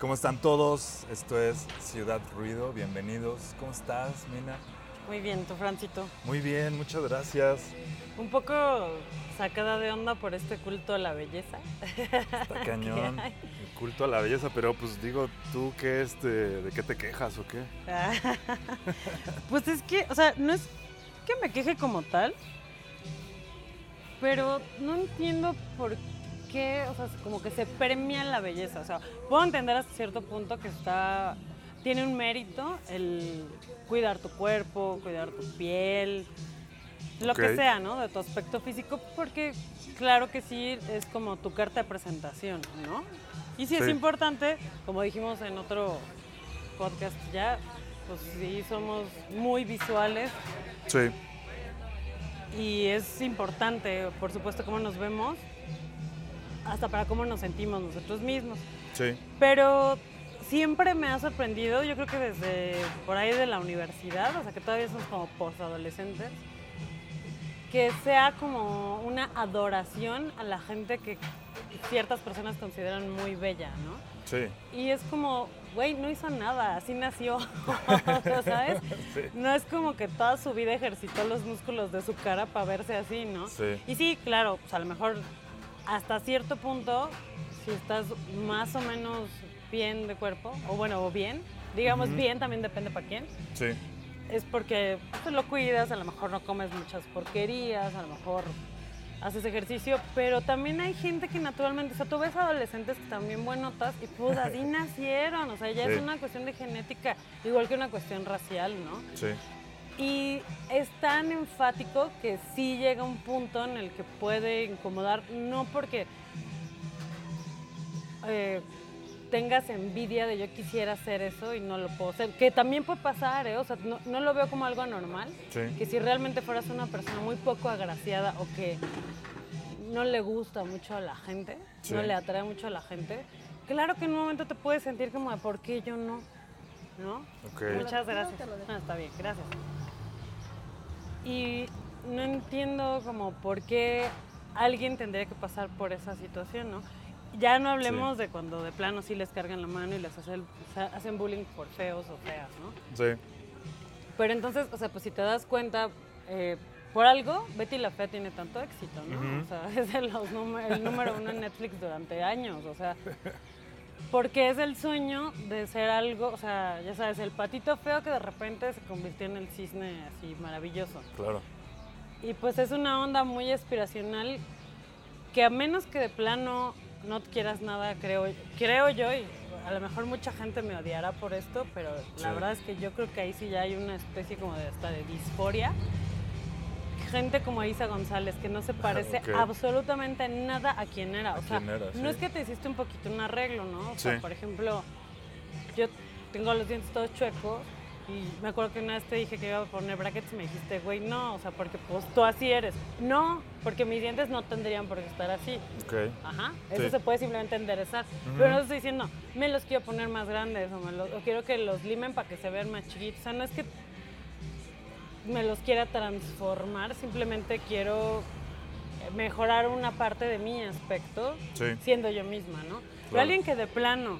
¿Cómo están todos? Esto es Ciudad Ruido, bienvenidos. ¿Cómo estás, Mina? Muy bien, tu Francito. Muy bien, muchas gracias. Un poco sacada de onda por este culto a la belleza. Está cañón. El culto a la belleza, pero pues digo, ¿tú qué este, de qué te quejas o qué? pues es que, o sea, no es que me queje como tal, pero no entiendo por qué, o sea, como que se premia la belleza. O sea, puedo entender hasta cierto punto que está, tiene un mérito el cuidar tu cuerpo, cuidar tu piel, lo que sea, ¿no? De tu aspecto físico, porque claro que sí es como tu carta de presentación, ¿no? Y sí, es importante, como dijimos en otro podcast ya, pues sí somos muy visuales. Sí. Y es importante, por supuesto, cómo nos vemos, hasta para cómo nos sentimos nosotros mismos. Sí. Pero siempre me ha sorprendido, yo creo que desde por ahí de la universidad, o sea que todavía somos como postadolescentes, que sea como una adoración a la gente que ciertas personas consideran muy bella, ¿no? Sí. Y es como, güey, no hizo nada, así nació, ¿sabes? No es como que toda su vida ejercitó los músculos de su cara para verse así, ¿no? Sí. Y sí, claro, pues a lo mejor hasta cierto punto, si estás más o menos bien de cuerpo, o bueno, o bien, digamos bien, también depende para quién. Sí es porque tú lo cuidas, a lo mejor no comes muchas porquerías, a lo mejor haces ejercicio, pero también hay gente que naturalmente, o sea, tú ves adolescentes que bien buenotas y pues así nacieron, o sea, ya es una cuestión de genética, igual que una cuestión racial, ¿no? Sí. Y es tan enfático que sí llega un punto en el que puede incomodar, no porque eh, tengas envidia de yo quisiera hacer eso y no lo puedo hacer. Que también puede pasar, ¿eh? O sea, no, lo veo como algo anormal. Que si realmente fueras una persona muy poco agraciada o que no le gusta mucho a la gente, no le atrae mucho a la gente, claro que en un momento te puedes sentir como de por qué yo no, ¿no? Muchas gracias. Ah, está bien, gracias. Y no entiendo como por qué alguien tendría que pasar por esa situación, ¿no? Ya no hablemos de cuando de plano sí les cargan la mano y les hacen, hacen bullying por feos o feas, ¿no? Sí. Pero entonces, o sea, pues si te das cuenta, eh, por algo, Betty la Fea tiene tanto éxito, ¿no? O sea, es el, el número uno en Netflix durante años, o sea, porque es el sueño de ser algo, o sea, ya sabes, el patito feo que de repente se convirtió en el cisne así maravilloso. Claro. Y pues es una onda muy aspiracional que a menos que de plano no quieras nada, creo, creo yo, y a lo mejor mucha gente me odiará por esto, pero la verdad es que yo creo que ahí sí ya hay una especie como de hasta de disforia. Gente como Isa González, que no se parece absolutamente nada a quien era. O sea, no es que te hiciste un poquito un arreglo, ¿no? O sea, por ejemplo, yo tengo los dientes todos chuecos y me acuerdo que una vez te dije que iba a poner brackets y me dijiste, güey, no, o sea, porque pues tú así eres. No, porque mis dientes no tendrían por qué estar así. Ok. Ajá, eso se puede simplemente enderezar. Pero no estoy diciendo, me los quiero poner más grandes o, me los, o quiero que los limen para que se vean más chiquitos. O sea, no es que me los quiera transformar, simplemente quiero mejorar una parte de mi aspecto siendo yo misma, ¿no? Pero alguien que de plano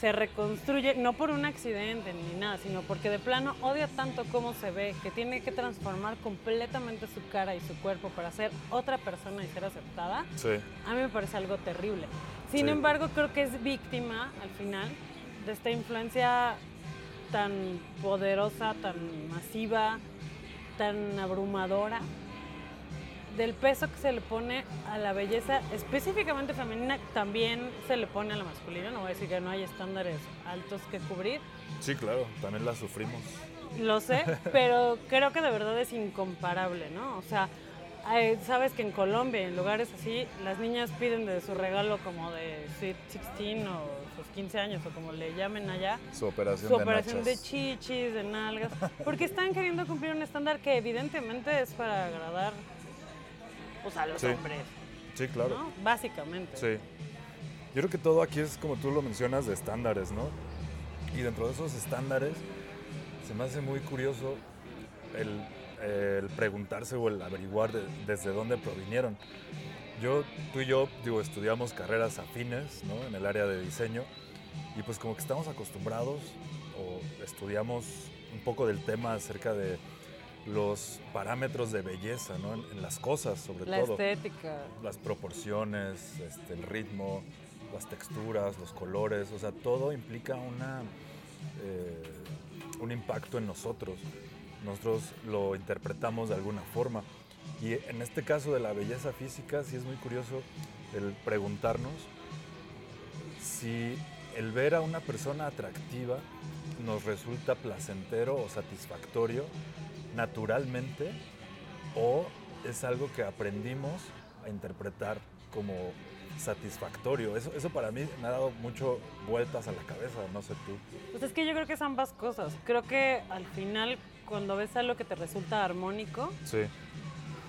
se reconstruye, no por un accidente ni nada, sino porque de plano odia tanto cómo se ve, que tiene que transformar completamente su cara y su cuerpo para ser otra persona y ser aceptada, a mí me parece algo terrible. Sin embargo, creo que es víctima al final de esta influencia tan poderosa, tan masiva, tan abrumadora del peso que se le pone a la belleza específicamente femenina, también se le pone a la masculina. No voy a decir que no hay estándares altos que cubrir. Sí, claro, también la sufrimos. Lo sé, pero creo que de verdad es incomparable, ¿no? O sea, sabes que en Colombia, en lugares así, las niñas piden de su regalo como de Sweet 16 o 15 años o como le llamen allá. Su operación, su operación de chichis, de nalgas, porque están queriendo cumplir un estándar que evidentemente es para agradar pues, a los hombres. Sí, claro. Básicamente. Sí. Yo creo que todo aquí es, como tú lo mencionas, de estándares, ¿no? Y dentro de esos estándares se me hace muy curioso el, preguntarse o el averiguar desde dónde provinieron. Yo, tú y yo, digo, estudiamos carreras afines, ¿no? En el área de diseño. Y pues como que estamos acostumbrados o estudiamos un poco del tema acerca de los parámetros de belleza, ¿no? En, las cosas, sobre La todo. estética. Las proporciones, este, el ritmo, las texturas, los colores, o sea, todo implica una, eh, un impacto en nosotros. Nosotros lo interpretamos de alguna forma. Y en este caso de la belleza física, sí es muy curioso el preguntarnos si el ver a una persona atractiva nos resulta placentero o satisfactorio naturalmente o es algo que aprendimos a interpretar como satisfactorio. Eso, eso para mí me ha dado mucho vueltas a la cabeza, no sé tú. Pues es que yo creo que es ambas cosas. Creo que al final, cuando ves algo que te resulta armónico, Sí,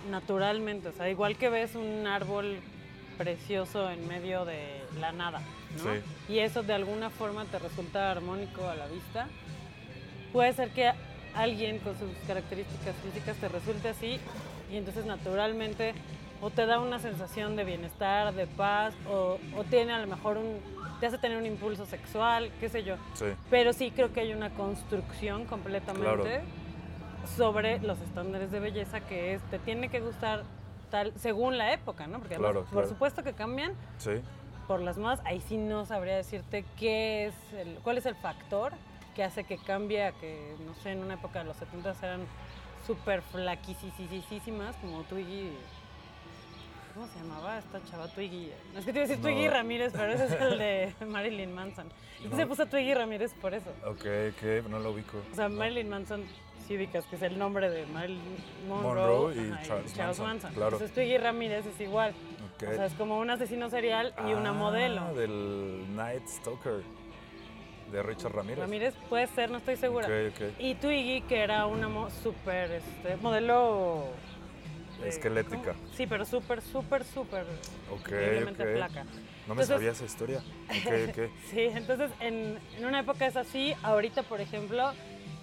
naturalmente, o sea, igual que ves un árbol precioso en medio de la nada, ¿no? Sí. Y eso de alguna forma te resulta armónico a la vista. Puede ser que alguien con sus características físicas te resulte así y entonces naturalmente o te da una sensación de bienestar, de paz, o, o tiene a lo mejor un, te hace tener un impulso sexual, qué sé yo. sí, Pero sí creo que hay una construcción completamente Claro. sobre los estándares de belleza que es, te tiene que gustar tal, según la época, ¿no? Porque además, claro. por supuesto que cambian sí, por las modas, ahí sí no sabría decirte qué es el, cuál es el factor que hace que cambie a que, no sé, en una época de los 70 eran súper flaquisísimas, como Twiggy. ¿Cómo se llamaba esta chava Twiggy? No, es que te iba a decir No. Twiggy Ramírez, pero ese es el de Marilyn Manson. Y No. se puso Twiggy Ramírez por eso. ok, ok, no lo ubico. O sea, No. Marilyn Manson, sí ubicas, que es el nombre de Marilyn Monroe, Monroe y ajá, Charles Manson, claro. Entonces Twiggy Ramírez es igual. Ok. O sea, es como un asesino serial y una Ah, modelo. del Night Stalker de Richard Ramírez. Ramírez puede ser, no estoy segura. Ok, ok. Y Twiggy, que era una mo- súper este, modelo. eh, Esquelética. ¿cómo? Sí, pero súper, súper, súper. Ok, increíblemente ok. flaca. No me Entonces- sabía esa historia. Sí, entonces en, en una época es así, ahorita, por ejemplo,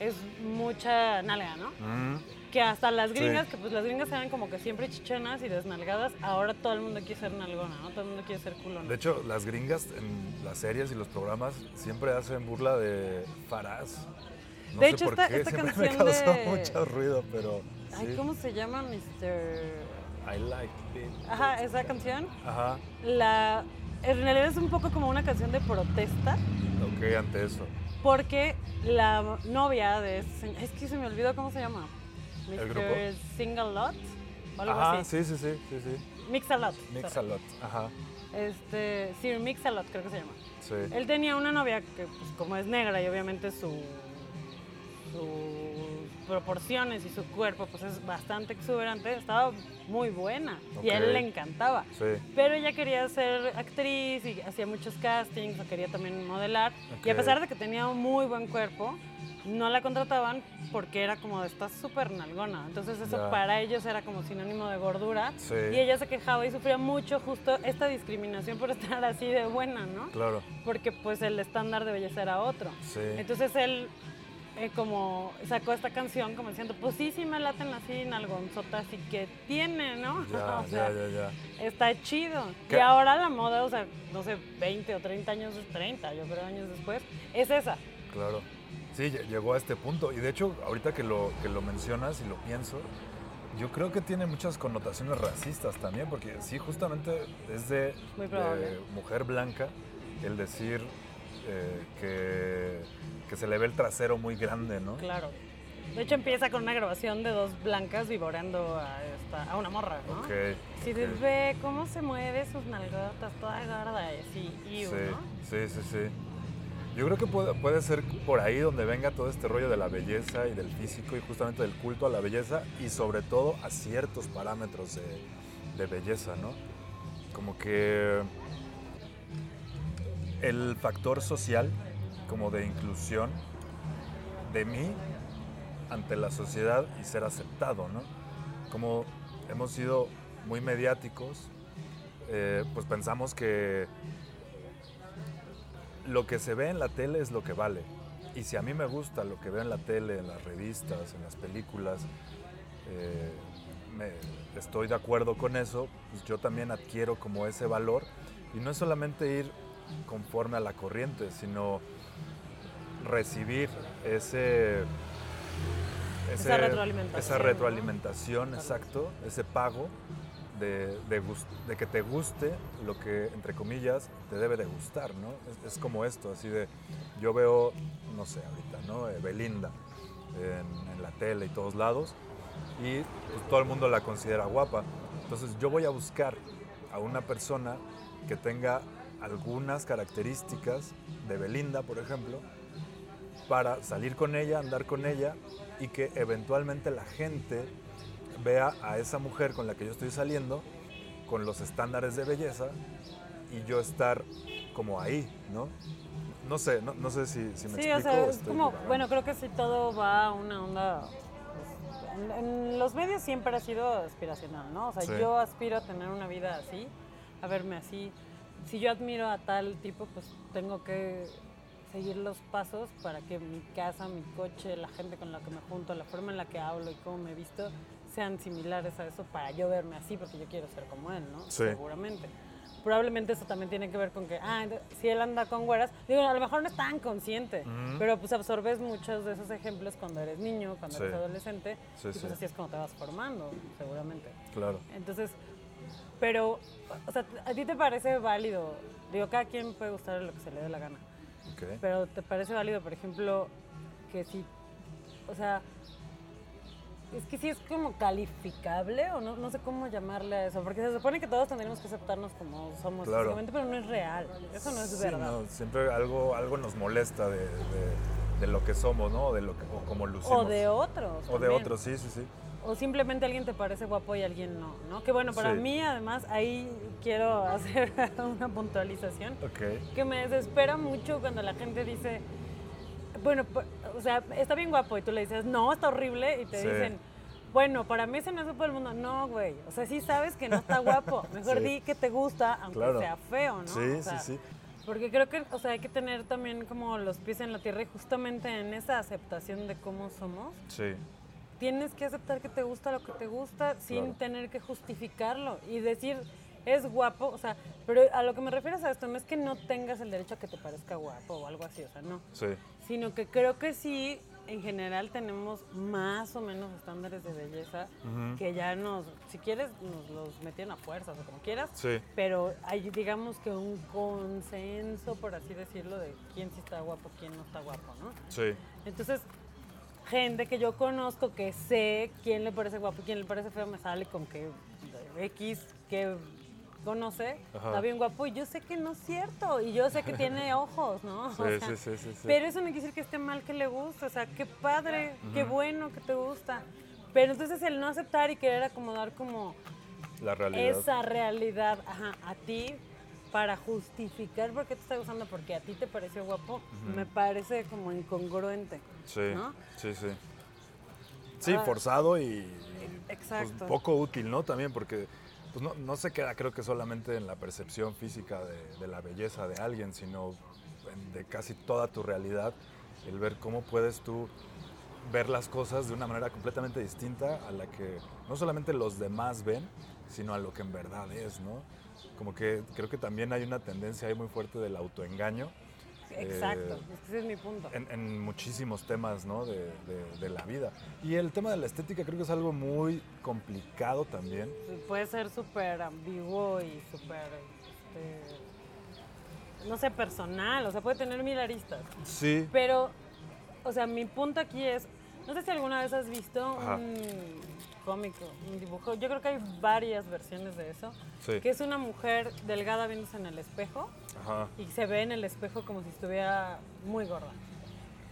es mucha nalga, ¿no? Mm, Que hasta las Sí. gringas, que pues las gringas eran como que siempre chichonas y desnalgadas, ahora todo el mundo quiere ser nalgona, ¿no? Todo el mundo quiere ser culona. De hecho, las gringas en las series y los programas siempre hacen burla de Faraz. No De sé hecho, por esta- qué, esta siempre me canción causó de- mucho ruido, pero Ay, sí. ¿cómo se llama, Mr...? I like it. Ajá, esa canción. Ajá, La, en realidad es un poco como una canción de protesta, ok, ante eso. Porque la novia de es que se me olvidó cómo se llama. ¿El grupo? Mr. Singalot, o algo Ajá, así. sí, sí, sí, sí, sí. Mix-a-lot. Mix a sorry. lot. Ajá, Este, sí, Mix-a-lot creo que se llama. sí. Él tenía una novia que, pues, como es negra y obviamente su, proporciones y su cuerpo, pues es bastante exuberante, estaba muy buena y a él le encantaba. Sí, Pero ella quería ser actriz y hacía muchos castings, o quería también modelar. Y a pesar de que tenía un muy buen cuerpo, no la contrataban porque era como, estás súper nalgona. Entonces eso Ya. para ellos era como sinónimo de gordura. Sí. Y ella se quejaba y sufría mucho justo esta discriminación por estar así de buena, ¿no? claro. Porque pues el estándar de belleza era otro. Sí. Entonces él eh, como sacó esta canción como diciendo, pues sí, sí me laten así nalgonzotas y que tiene, ¿no? Ya, O sea, ya, ya, ya. Está chido. ¿Qué? Y ahora la moda, o sea, no sé, 20 o 30 años, 30, yo creo, años después, es esa. Claro. Sí, lle- llegó a este punto. Y de hecho, ahorita que lo, que lo mencionas y lo pienso, yo creo que tiene muchas connotaciones racistas también, porque sí, justamente es de, mujer blanca el decir eh, que, que se le ve el trasero muy grande, ¿no? Claro. De hecho, empieza con una grabación de dos blancas vivoreando a, esta, a una morra, ¿no? Ok. Si ok. de ve cómo se mueve sus nalgotas toda gorda y así, iu, Sí, ¿no? sí, sí, sí. Yo creo que puede, puede ser por ahí donde venga todo este rollo de la belleza y del físico y justamente del culto a la belleza y sobre todo a ciertos parámetros de, de belleza, ¿no? Como que el factor social, como de inclusión de mí ante la sociedad y ser aceptado, ¿no? Como hemos sido muy mediáticos, eh, pues pensamos que lo que se ve en la tele es lo que vale. Y si a mí me gusta lo que veo en la tele, en las revistas, en las películas, eh, me- estoy de acuerdo con eso, pues yo también adquiero como ese valor. Y no es solamente ir conforme a la corriente, sino recibir ese, ese- Esa retroalimentación, esa ¿no? retroalimentación, exacto, ese pago de, de que te guste lo que, entre comillas, te debe de gustar, ¿no? Es, es como esto, así de, yo veo, no sé, ahorita, ¿no? Eh, Belinda en, en la tele y todos lados, y pues, todo el mundo la considera guapa. Entonces yo voy a buscar a una persona que tenga algunas características de Belinda, por ejemplo, para salir con ella, andar con ella y que eventualmente la gente vea a esa mujer con la que yo estoy saliendo con los estándares de belleza y yo estar como ahí, ¿no? No sé, no, no sé si, si me Sí, explico. o sea, es como, divagando. bueno, creo que sí todo va a una onda. pues, en, en los medios siempre ha sido aspiracional, ¿no? O sea, Sí. yo aspiro a tener una vida así, a verme así. Si yo admiro a tal tipo, pues tengo que seguir los pasos para que mi casa, mi coche, la gente con la que me junto, la forma en la que hablo y cómo me he visto sean similares a eso para yo verme así, porque yo quiero ser como él, ¿no? Sí. Seguramente. Probablemente eso también tiene que ver con que, ah, si él anda con güeras, digo, a lo mejor no es tan consciente, pero pues absorbes muchos de esos ejemplos cuando eres niño, cuando eres adolescente, Sí, y pues así es como te vas formando, seguramente. Claro. Entonces, pero, o sea, ¿a ti te parece válido? Digo, cada quien puede gustar lo que se le dé la gana, ok. pero ¿te parece válido, por ejemplo, que si, o sea, es que sí es como calificable o no, no sé cómo llamarle a eso, porque se supone que todos tendríamos que aceptarnos como somos Claro. físicamente, pero no es real, eso no es Sí, verdad. no, siempre algo, algo nos molesta de, de- de lo que somos, ¿no? De lo que, o como lucimos. O de otros. O de otros, sí, sí, sí. O simplemente alguien te parece guapo y alguien no, ¿no? Que bueno, para Sí. mí además ahí quiero hacer una puntualización. Ok. Que me desespera mucho cuando la gente dice, bueno, o sea, está bien guapo y tú le dices, no, está horrible y te Sí. dicen, bueno, para mí ese no es guapo del mundo. No, güey, o sea, sí sabes que no está guapo. Mejor Sí. di que te gusta, aunque Claro. sea feo, ¿no? Sí, O sí, sí. Porque creo que, o sea, hay que tener también como los pies en la tierra y justamente en esa aceptación de cómo somos, Sí. Tienes que aceptar que te gusta lo que te gusta sin Claro. tener que justificarlo y decir es guapo, o sea, pero a lo que me refieres a esto no es que no tengas el derecho a que te parezca guapo o algo así, o sea, no, Sí. sino que creo que sí, en general tenemos más o menos estándares de belleza que ya nos, si quieres, nos los metieron a fuerzas o como quieras, Sí. pero hay digamos que un consenso, por así decirlo, de quién sí está guapo, quién no está guapo, ¿no? Sí. Entonces, gente que yo conozco, que sé quién le parece guapo y quién le parece feo, me sale con que X que conoce Ajá. está bien guapo y yo sé que no es cierto y yo sé que tiene ojos, ¿no? Sí, O sea, sí, sí. Pero eso no quiere decir que esté mal que le guste, o sea, qué padre, qué bueno que te gusta. Pero entonces el no aceptar y querer acomodar como La realidad. esa realidad ajá, a ti para justificar por qué te está gustando, porque a ti te pareció guapo, me parece como incongruente. Sí. ¿no? Sí, sí. Sí, Ah. forzado y, pues, Exacto. poco útil, ¿no? También porque pues, no, no se queda creo que solamente en la percepción física de, de la belleza de alguien, sino en- de casi toda tu realidad, el ver cómo puedes tú ver las cosas de una manera completamente distinta a la que no solamente los demás ven, sino a lo que en verdad es, ¿no? Como que creo que también hay una tendencia ahí muy fuerte del autoengaño. Exacto, eh, ese es mi punto. en, en muchísimos temas ¿no? de, de- de la vida. Y el tema de la estética creo que es algo muy complicado también. Puede ser súper ambiguo y súper, este, no sé, personal, o sea, puede tener mil aristas. Sí. Pero, o sea, mi punto aquí es, no sé si alguna vez has visto Ajá. un cómico, un dibujo, yo creo que hay varias versiones de eso, Sí. que es una mujer delgada viéndose en el espejo Ajá. y se ve en el espejo como si estuviera muy gorda.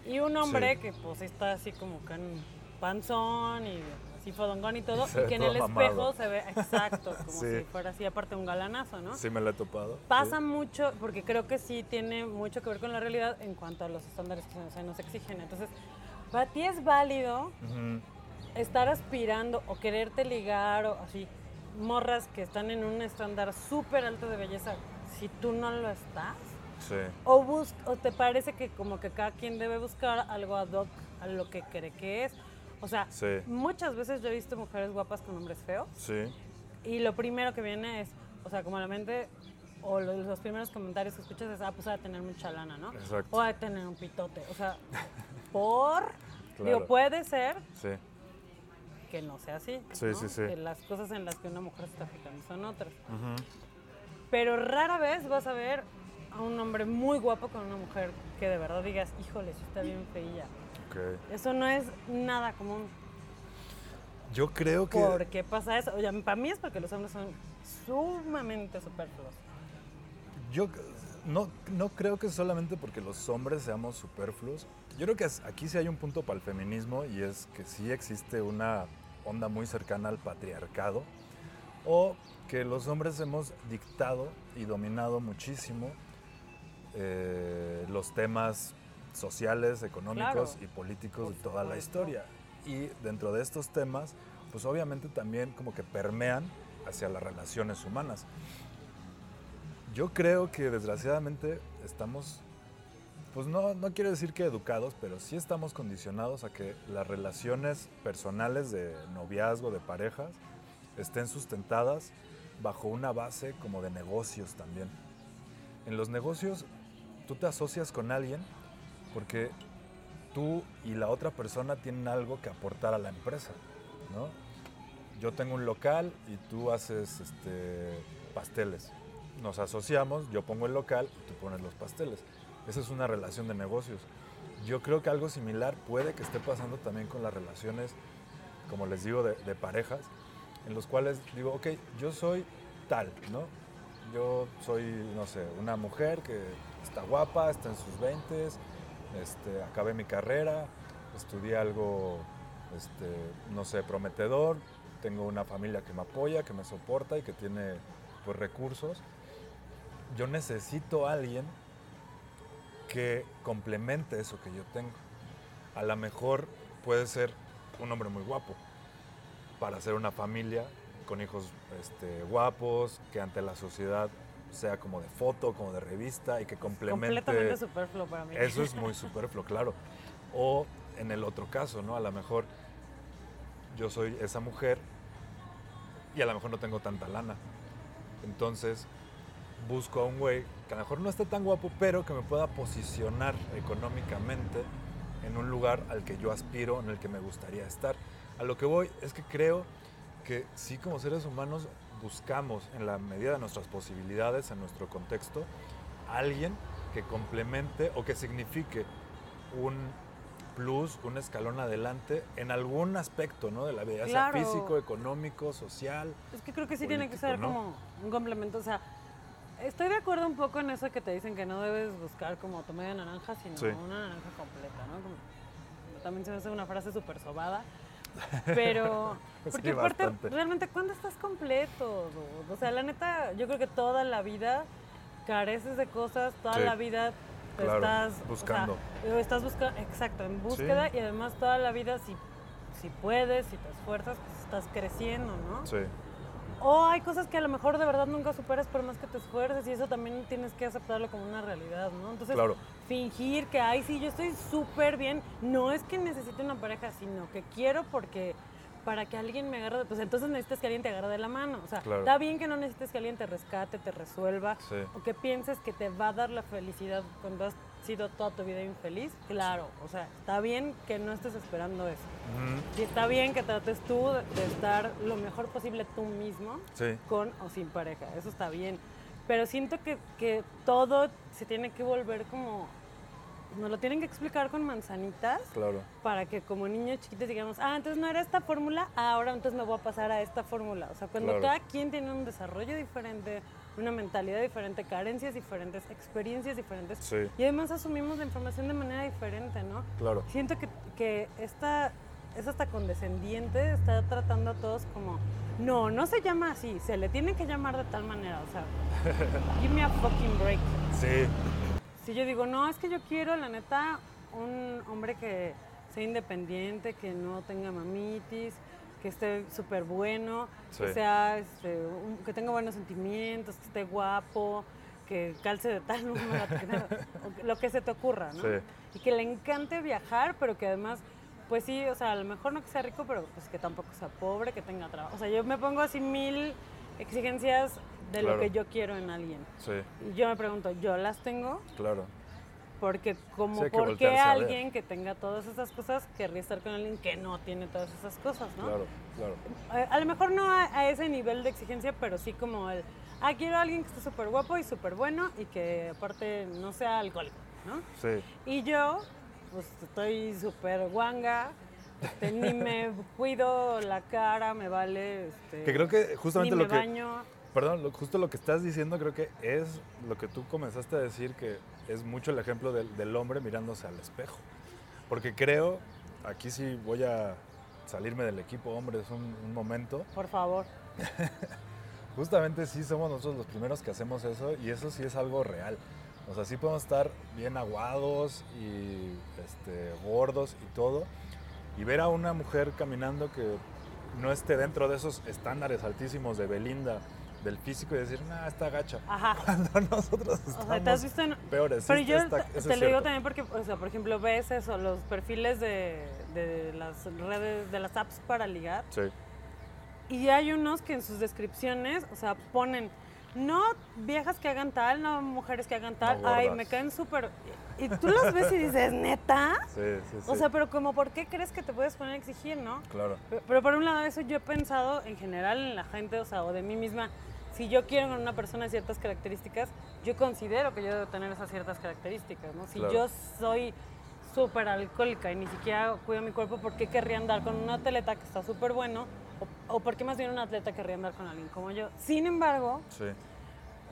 Y un hombre Sí. que pues está así como en panzón y así fodongón y todo, y ve que en el mamado. espejo se ve exacto, como Sí. si fuera así, aparte un galanazo, ¿no? Sí me lo he topado. Pasa sí. mucho, porque creo que sí tiene mucho que ver con la realidad en cuanto a los estándares que se nos exigen. Entonces, para ti es válido Ujú. Estar aspirando o quererte ligar o así, morras que están en un estándar súper alto de belleza, si tú no lo estás. Sí. O, bus o te parece que como que cada quien debe buscar algo ad hoc a lo que cree que es. O sea, Sí. muchas veces yo he visto mujeres guapas con hombres feos Sí. y lo primero que viene es, o sea, como la mente, o los, primeros comentarios que escuchas es, ah, pues va a tener mucha lana, ¿no? Exacto. O va a tener un pitote. O sea, por... Claro. Digo, puede ser Sí, que no sea así. Sí, ¿no? sí, sí. Que las cosas en las que una mujer se está fijando son otras. Pero rara vez vas a ver a un hombre muy guapo con una mujer que de verdad digas, híjole, sí está bien feilla. ok. Eso no es nada común. Yo creo que... ¿Por qué pasa eso? Oye, para mí es porque los hombres son sumamente superfluos. Yo no, no creo que solamente porque los hombres seamos superfluos. Yo creo que aquí sí hay un punto para el feminismo y es que sí existe una onda muy cercana al patriarcado o que los hombres hemos dictado y dominado muchísimo eh, los temas sociales, económicos Claro. y políticos Por de toda la historia. Y dentro de estos temas, pues obviamente también como que permean hacia las relaciones humanas. Yo creo que desgraciadamente estamos, pues no, no quiero decir que educados, pero sí estamos condicionados a que las relaciones personales de noviazgo, de parejas, estén sustentadas bajo una base como de negocios también. En los negocios tú te asocias con alguien porque tú y la otra persona tienen algo que aportar a la empresa, ¿no? Yo tengo un local y tú haces este, pasteles. Nos asociamos, yo pongo el local y tú pones los pasteles. Esa es una relación de negocios. Yo creo que algo similar puede que esté pasando también con las relaciones, como les digo, de, parejas, en los cuales digo, ok, yo soy tal, ¿no? Yo soy, no sé, una mujer que está guapa, está en sus 20, este, acabé mi carrera, estudié algo, este, no sé, prometedor, tengo una familia que me apoya, que me soporta y que tiene pues, recursos. Yo necesito a alguien que complemente eso que yo tengo. A lo mejor puede ser un hombre muy guapo para hacer una familia con hijos este, guapos, que ante la sociedad sea como de foto, como de revista y que complemente... Completamente superfluo para mí. Eso es muy superfluo, claro. O en el otro caso, ¿no? A lo mejor yo soy esa mujer y a lo mejor no tengo tanta lana. Entonces busco a un güey que a lo mejor no esté tan guapo, pero que me pueda posicionar económicamente en un lugar al que yo aspiro, en el que me gustaría estar. A lo que voy es que creo que sí como seres humanos buscamos en la medida de nuestras posibilidades, en nuestro contexto, a alguien que complemente o que signifique un plus, un escalón adelante en algún aspecto ¿no? de la vida, ya sea Claro. físico, económico, social. Es que creo que sí tiene que ser político, ¿no? como un complemento. O sea, estoy de acuerdo un poco en eso que te dicen que no debes buscar como tu media naranja, sino Sí. una naranja completa, ¿no? Como- también se me hace una frase súper sobada. Pero, Sí, porque aparte, bastante. realmente, ¿cuándo estás completo? dude? O sea, la neta, yo creo que toda la vida careces de cosas, toda Sí, la vida te claro, estás o sea, buscando. o estás buscando, exacto, en búsqueda y además toda la vida, si, si puedes, si te esfuerzas, pues estás creciendo, ¿no? Sí, O hay cosas que a lo mejor de verdad nunca superas por más que te esfuerces y eso también tienes que aceptarlo como una realidad, ¿no? Entonces, Claro. fingir que, ay, sí, yo estoy súper bien, no es que necesite una pareja, sino que quiero porque para que alguien me agarre, de- pues entonces necesitas que alguien te agarre de la mano. O sea, Claro. está bien que no necesites que alguien te rescate, te resuelva, Sí. o que pienses que te va a dar la felicidad cuando has sido toda tu vida infeliz. Claro, o sea, está bien que no estés esperando eso. Ujú, Y está bien que trates tú de- de estar lo mejor posible tú mismo sí, con o sin pareja, eso está bien. Pero siento que, que todo se tiene que volver como, nos lo tienen que explicar con manzanitas claro. para que como niños chiquitos digamos, ah, entonces no era esta fórmula, ah, ahora entonces me voy a pasar a esta fórmula. O sea, cuando Claro. cada quien tiene un desarrollo diferente, una mentalidad diferente, carencias diferentes, experiencias diferentes, Sí. y además asumimos la información de manera diferente, ¿no? Claro. Siento que, que esta es hasta condescendiente, está tratando a todos como, no, no se llama así, se le tiene que llamar de tal manera, o sea, give me a fucking break. Sí, Si yo digo, no, es que yo quiero, la neta, un hombre que sea independiente, que no tenga mamitis, que esté súper bueno, que sea, este, un- que tenga buenos sentimientos, que esté guapo, que calce de tal número, que nada, lo que se te ocurra, ¿no? Sí. Y que le encante viajar, pero que además, pues sí, o sea, a lo mejor no que sea rico, pero pues que tampoco sea pobre, que tenga trabajo. O sea, yo me pongo así mil exigencias de Claro. lo que yo quiero en alguien. Sí, Y yo me pregunto, ¿yo las tengo? claro. Porque como Sí, por qué alguien que tenga todas esas cosas querría estar con alguien que no tiene todas esas cosas, ¿no? Claro, claro. A, lo mejor no a, a ese nivel de exigencia, pero sí como el, ah, quiero a alguien que esté súper guapo y súper bueno y que aparte no sea alcohólico, ¿no? Sí, Y yo, pues estoy súper guanga, este, ni me cuido la cara, me vale. Este, que creo que justamente ni lo que... baño. Perdón, lo- justo lo que estás diciendo creo que es lo que tú comenzaste a decir, que es mucho el ejemplo del, del hombre mirándose al espejo. Porque creo, aquí sí voy a salirme del equipo hombres un, un momento, Por favor. justamente sí somos nosotros los primeros que hacemos eso y eso sí es algo real. O sea, sí podemos estar bien aguados y este, gordos y todo, y ver a una mujer caminando que no esté dentro de esos estándares altísimos de Belinda, del físico, y decir, nah, está gacha. Ajá. Cuando nosotros O estamos sea, te has visto en, peores. Pero sí, yo está- te, lo digo también porque, o sea, por ejemplo, ves eso, los perfiles de, de las redes, de las apps para ligar, Sí, y hay unos que en sus descripciones, o sea, ponen, no viejas que hagan tal, no mujeres que hagan tal, No ay, me caen súper... Y tú los ves y dices, ¿neta? sí, sí, sí. O sea, pero como, ¿por qué crees que te puedes poner a exigir, no? claro. Pero, pero por un lado, eso yo he pensado en general en la gente, o sea, o de mí misma. Si yo quiero con una persona ciertas características, yo considero que yo debo tener esas ciertas características, ¿no? Si Claro. yo soy súper alcohólica y ni siquiera cuido mi cuerpo, ¿por qué querría andar con un atleta que está súper bueno? O, o por qué más bien un atleta querría andar con alguien como yo? Sin embargo, Sí,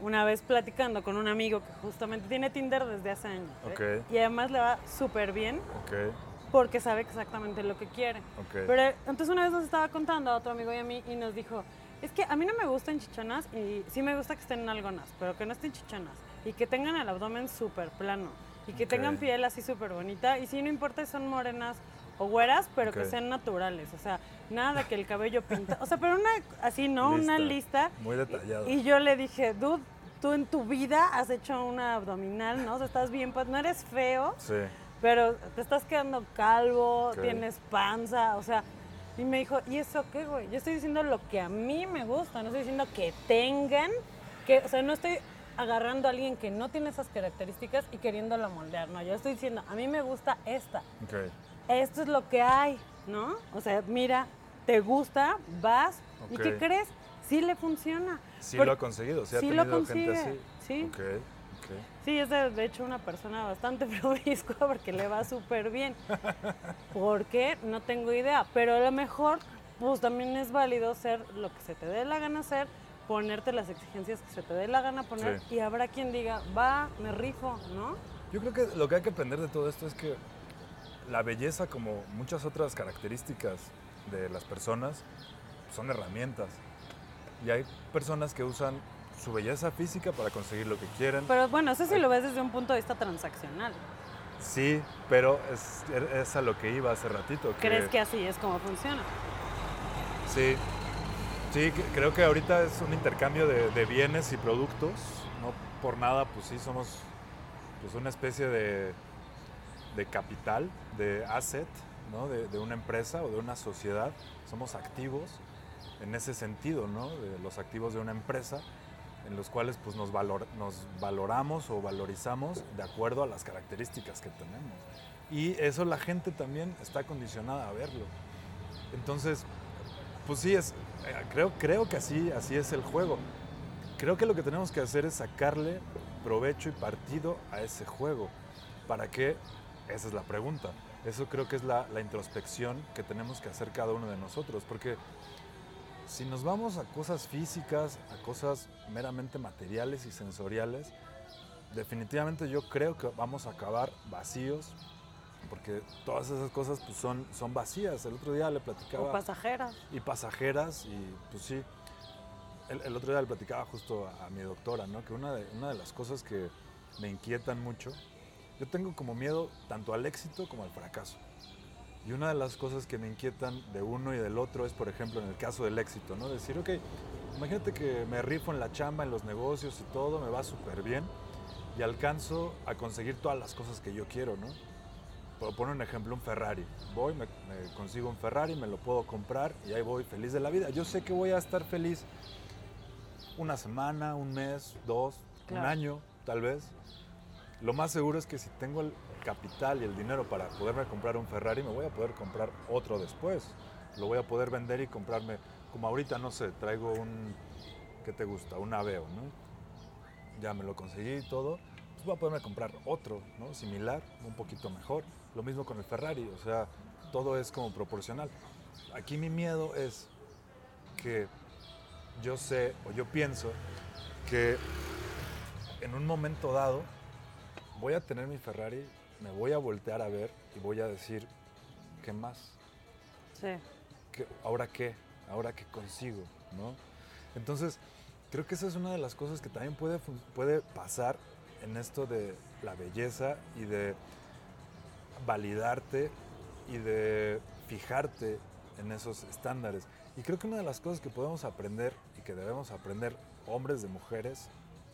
una vez platicando con un amigo que justamente tiene Tinder desde hace años, ¿eh? Ok. y además le va súper bien ok, porque sabe exactamente lo que quiere. ok. Pero entonces una vez nos estaba contando a otro amigo y a mí y nos dijo, es que a mí no me gustan chichonas y sí me gusta que estén algonas, pero que no estén chichonas y que tengan el abdomen súper plano y que tengan piel así súper bonita y sí no importa si son morenas o güeras, pero que sean naturales, o sea, nada de que el cabello pinta, o sea, pero una así, ¿no? Una lista. Muy detallado. Y yo le dije, dude, tú en tu vida has hecho una abdominal, ¿no? O sea, estás bien, pues no eres feo, Sí, pero te estás quedando calvo, tienes panza, o sea, y me dijo, ¿y eso qué, güey? Yo estoy diciendo lo que a mí me gusta, no estoy diciendo que tengan, que, o sea, no estoy agarrando a alguien que no tiene esas características y queriéndolo moldear, no, yo estoy diciendo, a mí me gusta esta, ok. esto es lo que hay, ¿no? O sea, mira, te gusta, vas, ¿y qué crees? Sí le funciona. Sí lo ha conseguido, sí, ha sí lo tenido gente consigue, así. sí. Ok, ok. Sí, es de, de hecho una persona bastante promiscua porque le va súper bien. ¿Por qué? No tengo idea. Pero a lo mejor, pues también es válido ser lo que se te dé la gana hacer, ponerte las exigencias que se te dé la gana poner Sí. y habrá quien diga, va, me rifo, ¿no? Yo creo que lo que hay que aprender de todo esto es que la belleza, como muchas otras características de las personas, son herramientas. Y hay personas que usan su belleza física para conseguir lo que quieren. Pero bueno, eso sí lo ves desde un punto de vista transaccional. Sí, pero es, es a lo que iba hace ratito. ¿Crees que así es como funciona? Sí, sí, creo que ahorita es un intercambio de, de bienes y productos. No por nada, pues sí, somos pues, una especie de, de capital, de asset, ¿no? de, de una empresa o de una sociedad. Somos activos en ese sentido, ¿no? de los activos de una empresa en los cuales pues, nos, valor- nos valoramos o valorizamos de acuerdo a las características que tenemos. Y eso la gente también está condicionada a verlo. Entonces, pues sí, es, eh, creo, creo que así, así es el juego. Creo que lo que tenemos que hacer es sacarle provecho y partido a ese juego. ¿Para qué? Esa es la pregunta. Eso creo que es la, la introspección que tenemos que hacer cada uno de nosotros. Porque si nos vamos a cosas físicas, a cosas meramente materiales y sensoriales, definitivamente yo creo que vamos a acabar vacíos. Porque todas esas cosas pues, son, son vacías. El otro día le platicaba O pasajeras. y pasajeras y pues sí. El, el otro día le platicaba justo a, a mi doctora, ¿no? Que una de, una de las cosas que me inquietan mucho, yo tengo como miedo tanto al éxito como al fracaso. Y una de las cosas que me inquietan de uno y del otro es, por ejemplo, en el caso del éxito, ¿no? Decir, ok, imagínate que me rifo en la chamba, en los negocios y todo, me va súper bien y alcanzo a conseguir todas las cosas que yo quiero, ¿no? Por poner un ejemplo, un Ferrari. Voy, me, me consigo un Ferrari, me lo puedo comprar y ahí voy feliz de la vida. Yo sé que voy a estar feliz una semana, un mes, dos, Claro. un año, tal vez. Lo más seguro es que si tengo el capital y el dinero para poderme comprar un Ferrari, me voy a poder comprar otro después. Lo voy a poder vender y comprarme, como ahorita, no sé, traigo un, ¿qué te gusta? Un Aveo, ¿no? Ya me lo conseguí y todo, pues voy a poderme comprar otro, ¿no? Similar, un poquito mejor. Lo mismo con el Ferrari, o sea, todo es como proporcional. Aquí mi miedo es que yo sé o yo pienso que en un momento dado voy a tener mi Ferrari, me voy a voltear a ver y voy a decir, ¿qué más? Sí. ¿Qué- ¿Ahora qué? ¿Ahora qué consigo? ¿no? Entonces, creo que esa es una de las cosas que también puede, puede pasar en esto de la belleza y de validarte y de fijarte en esos estándares. Y creo que una de las cosas que podemos aprender y que debemos aprender hombres de mujeres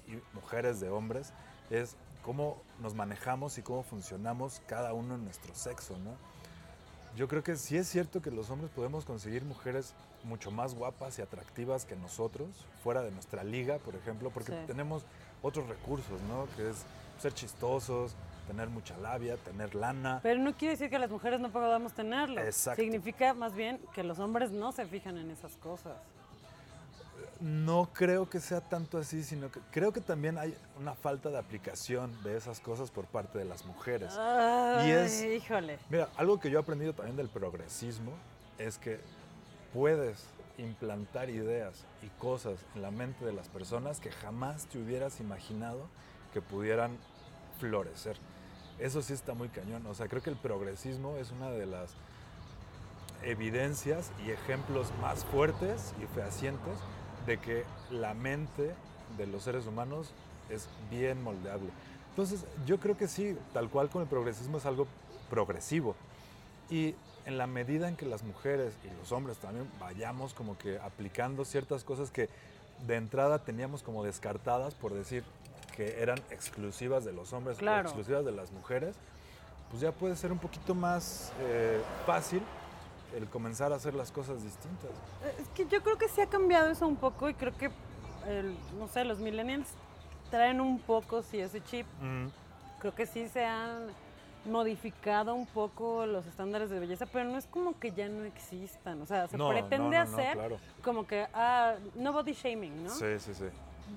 y mujeres de hombres es cómo nos manejamos y cómo funcionamos cada uno en nuestro sexo, ¿no? Yo creo que sí es cierto que los hombres podemos conseguir mujeres mucho más guapas y atractivas que nosotros, fuera de nuestra liga, por ejemplo, porque Sí. tenemos otros recursos, ¿no? Que es ser chistosos, tener mucha labia, tener lana. Pero no quiere decir que las mujeres no podamos tenerlo. Exacto. Significa más bien que los hombres no se fijan en esas cosas. No creo que sea tanto así, sino que creo que también hay una falta de aplicación de esas cosas por parte de las mujeres. Ay, es- híjole. Mira, algo que yo he aprendido también del progresismo es que puedes implantar ideas y cosas en la mente de las personas que jamás te hubieras imaginado que pudieran florecer. Eso sí está muy cañón. O sea, creo que el progresismo es una de las evidencias y ejemplos más fuertes y fehacientes de que la mente de los seres humanos es bien moldeable. Entonces, yo creo que sí, tal cual con el progresismo es algo progresivo. Y en la medida en que las mujeres y los hombres también vayamos como que aplicando ciertas cosas que de entrada teníamos como descartadas por decir que eran exclusivas de los hombres Claro. o exclusivas de las mujeres, pues ya puede ser un poquito más eh, fácil el comenzar a hacer las cosas distintas. Es que yo creo que sí ha cambiado eso un poco y creo que, el- no sé, los millennials traen un poco, sí, ese chip. Creo que sí se han modificado un poco los estándares de belleza, pero no es como que ya no existan. O sea, se No, pretende no, no, no, hacer claro. como que, ah, no body shaming, ¿no? Sí, sí, sí.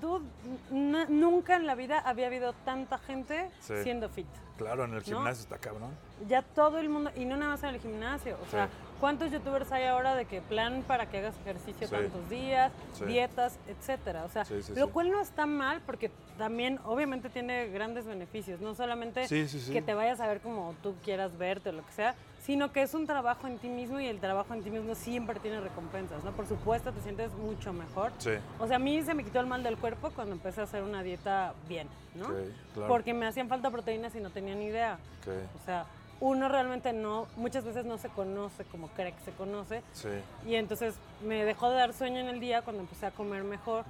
Dude, nunca en la vida había habido tanta gente Sí. siendo fit. Claro, en el gimnasio está cabrón. Ya todo el mundo, y no nada más en el gimnasio, o sea. ¿Cuántos youtubers hay ahora de que plan para que hagas ejercicio Sí. tantos días, Sí. dietas, etcétera? O sea, Sí, lo cual no está mal porque también obviamente tiene grandes beneficios, no solamente que te vayas a ver como tú quieras verte o lo que sea, sino que es un trabajo en ti mismo y el trabajo en ti mismo siempre tiene recompensas, ¿no? Por supuesto, te sientes mucho mejor. O sea, a mí se me quitó el mal del cuerpo cuando empecé a hacer una dieta bien, ¿no? Ok, claro. Porque me hacían falta proteínas y no tenía ni idea. O sea, uno realmente no, muchas veces no se conoce como cree que se conoce. Sí. Y entonces me dejó de dar sueño en el día cuando empecé a comer mejor.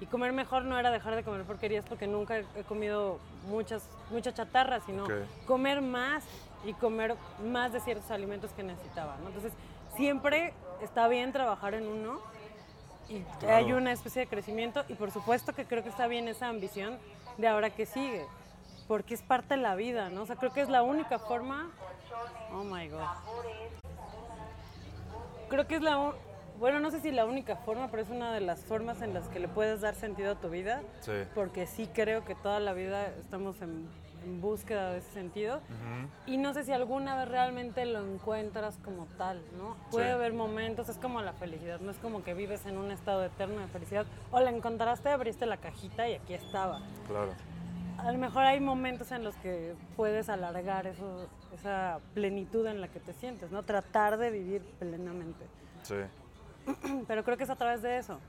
Y comer mejor no era dejar de comer porquerías porque nunca he comido muchas, mucha chatarra, sino comer más y comer más de ciertos alimentos que necesitaba. ¿no? Entonces, siempre está bien trabajar en uno y Claro. hay una especie de crecimiento y por supuesto que creo que está bien esa ambición de ahora que sigue, porque es parte de la vida, ¿no? O sea, creo que es la única forma... Oh, my God. Creo que es la... Bueno, no sé si la única forma, pero es una de las formas en las que le puedes dar sentido a tu vida, Sí. porque sí creo que toda la vida estamos en, en búsqueda de ese sentido. Ujú. Y no sé si alguna vez realmente lo encuentras como tal, ¿no? Puede Sí. haber momentos, es como la felicidad, no es como que vives en un estado eterno de felicidad. O la encontraste, abriste la cajita y aquí estaba. Claro. A lo mejor hay momentos en los que puedes alargar eso, esa plenitud en la que te sientes, ¿no? Tratar de vivir plenamente. Sí. Pero creo que es a través de eso,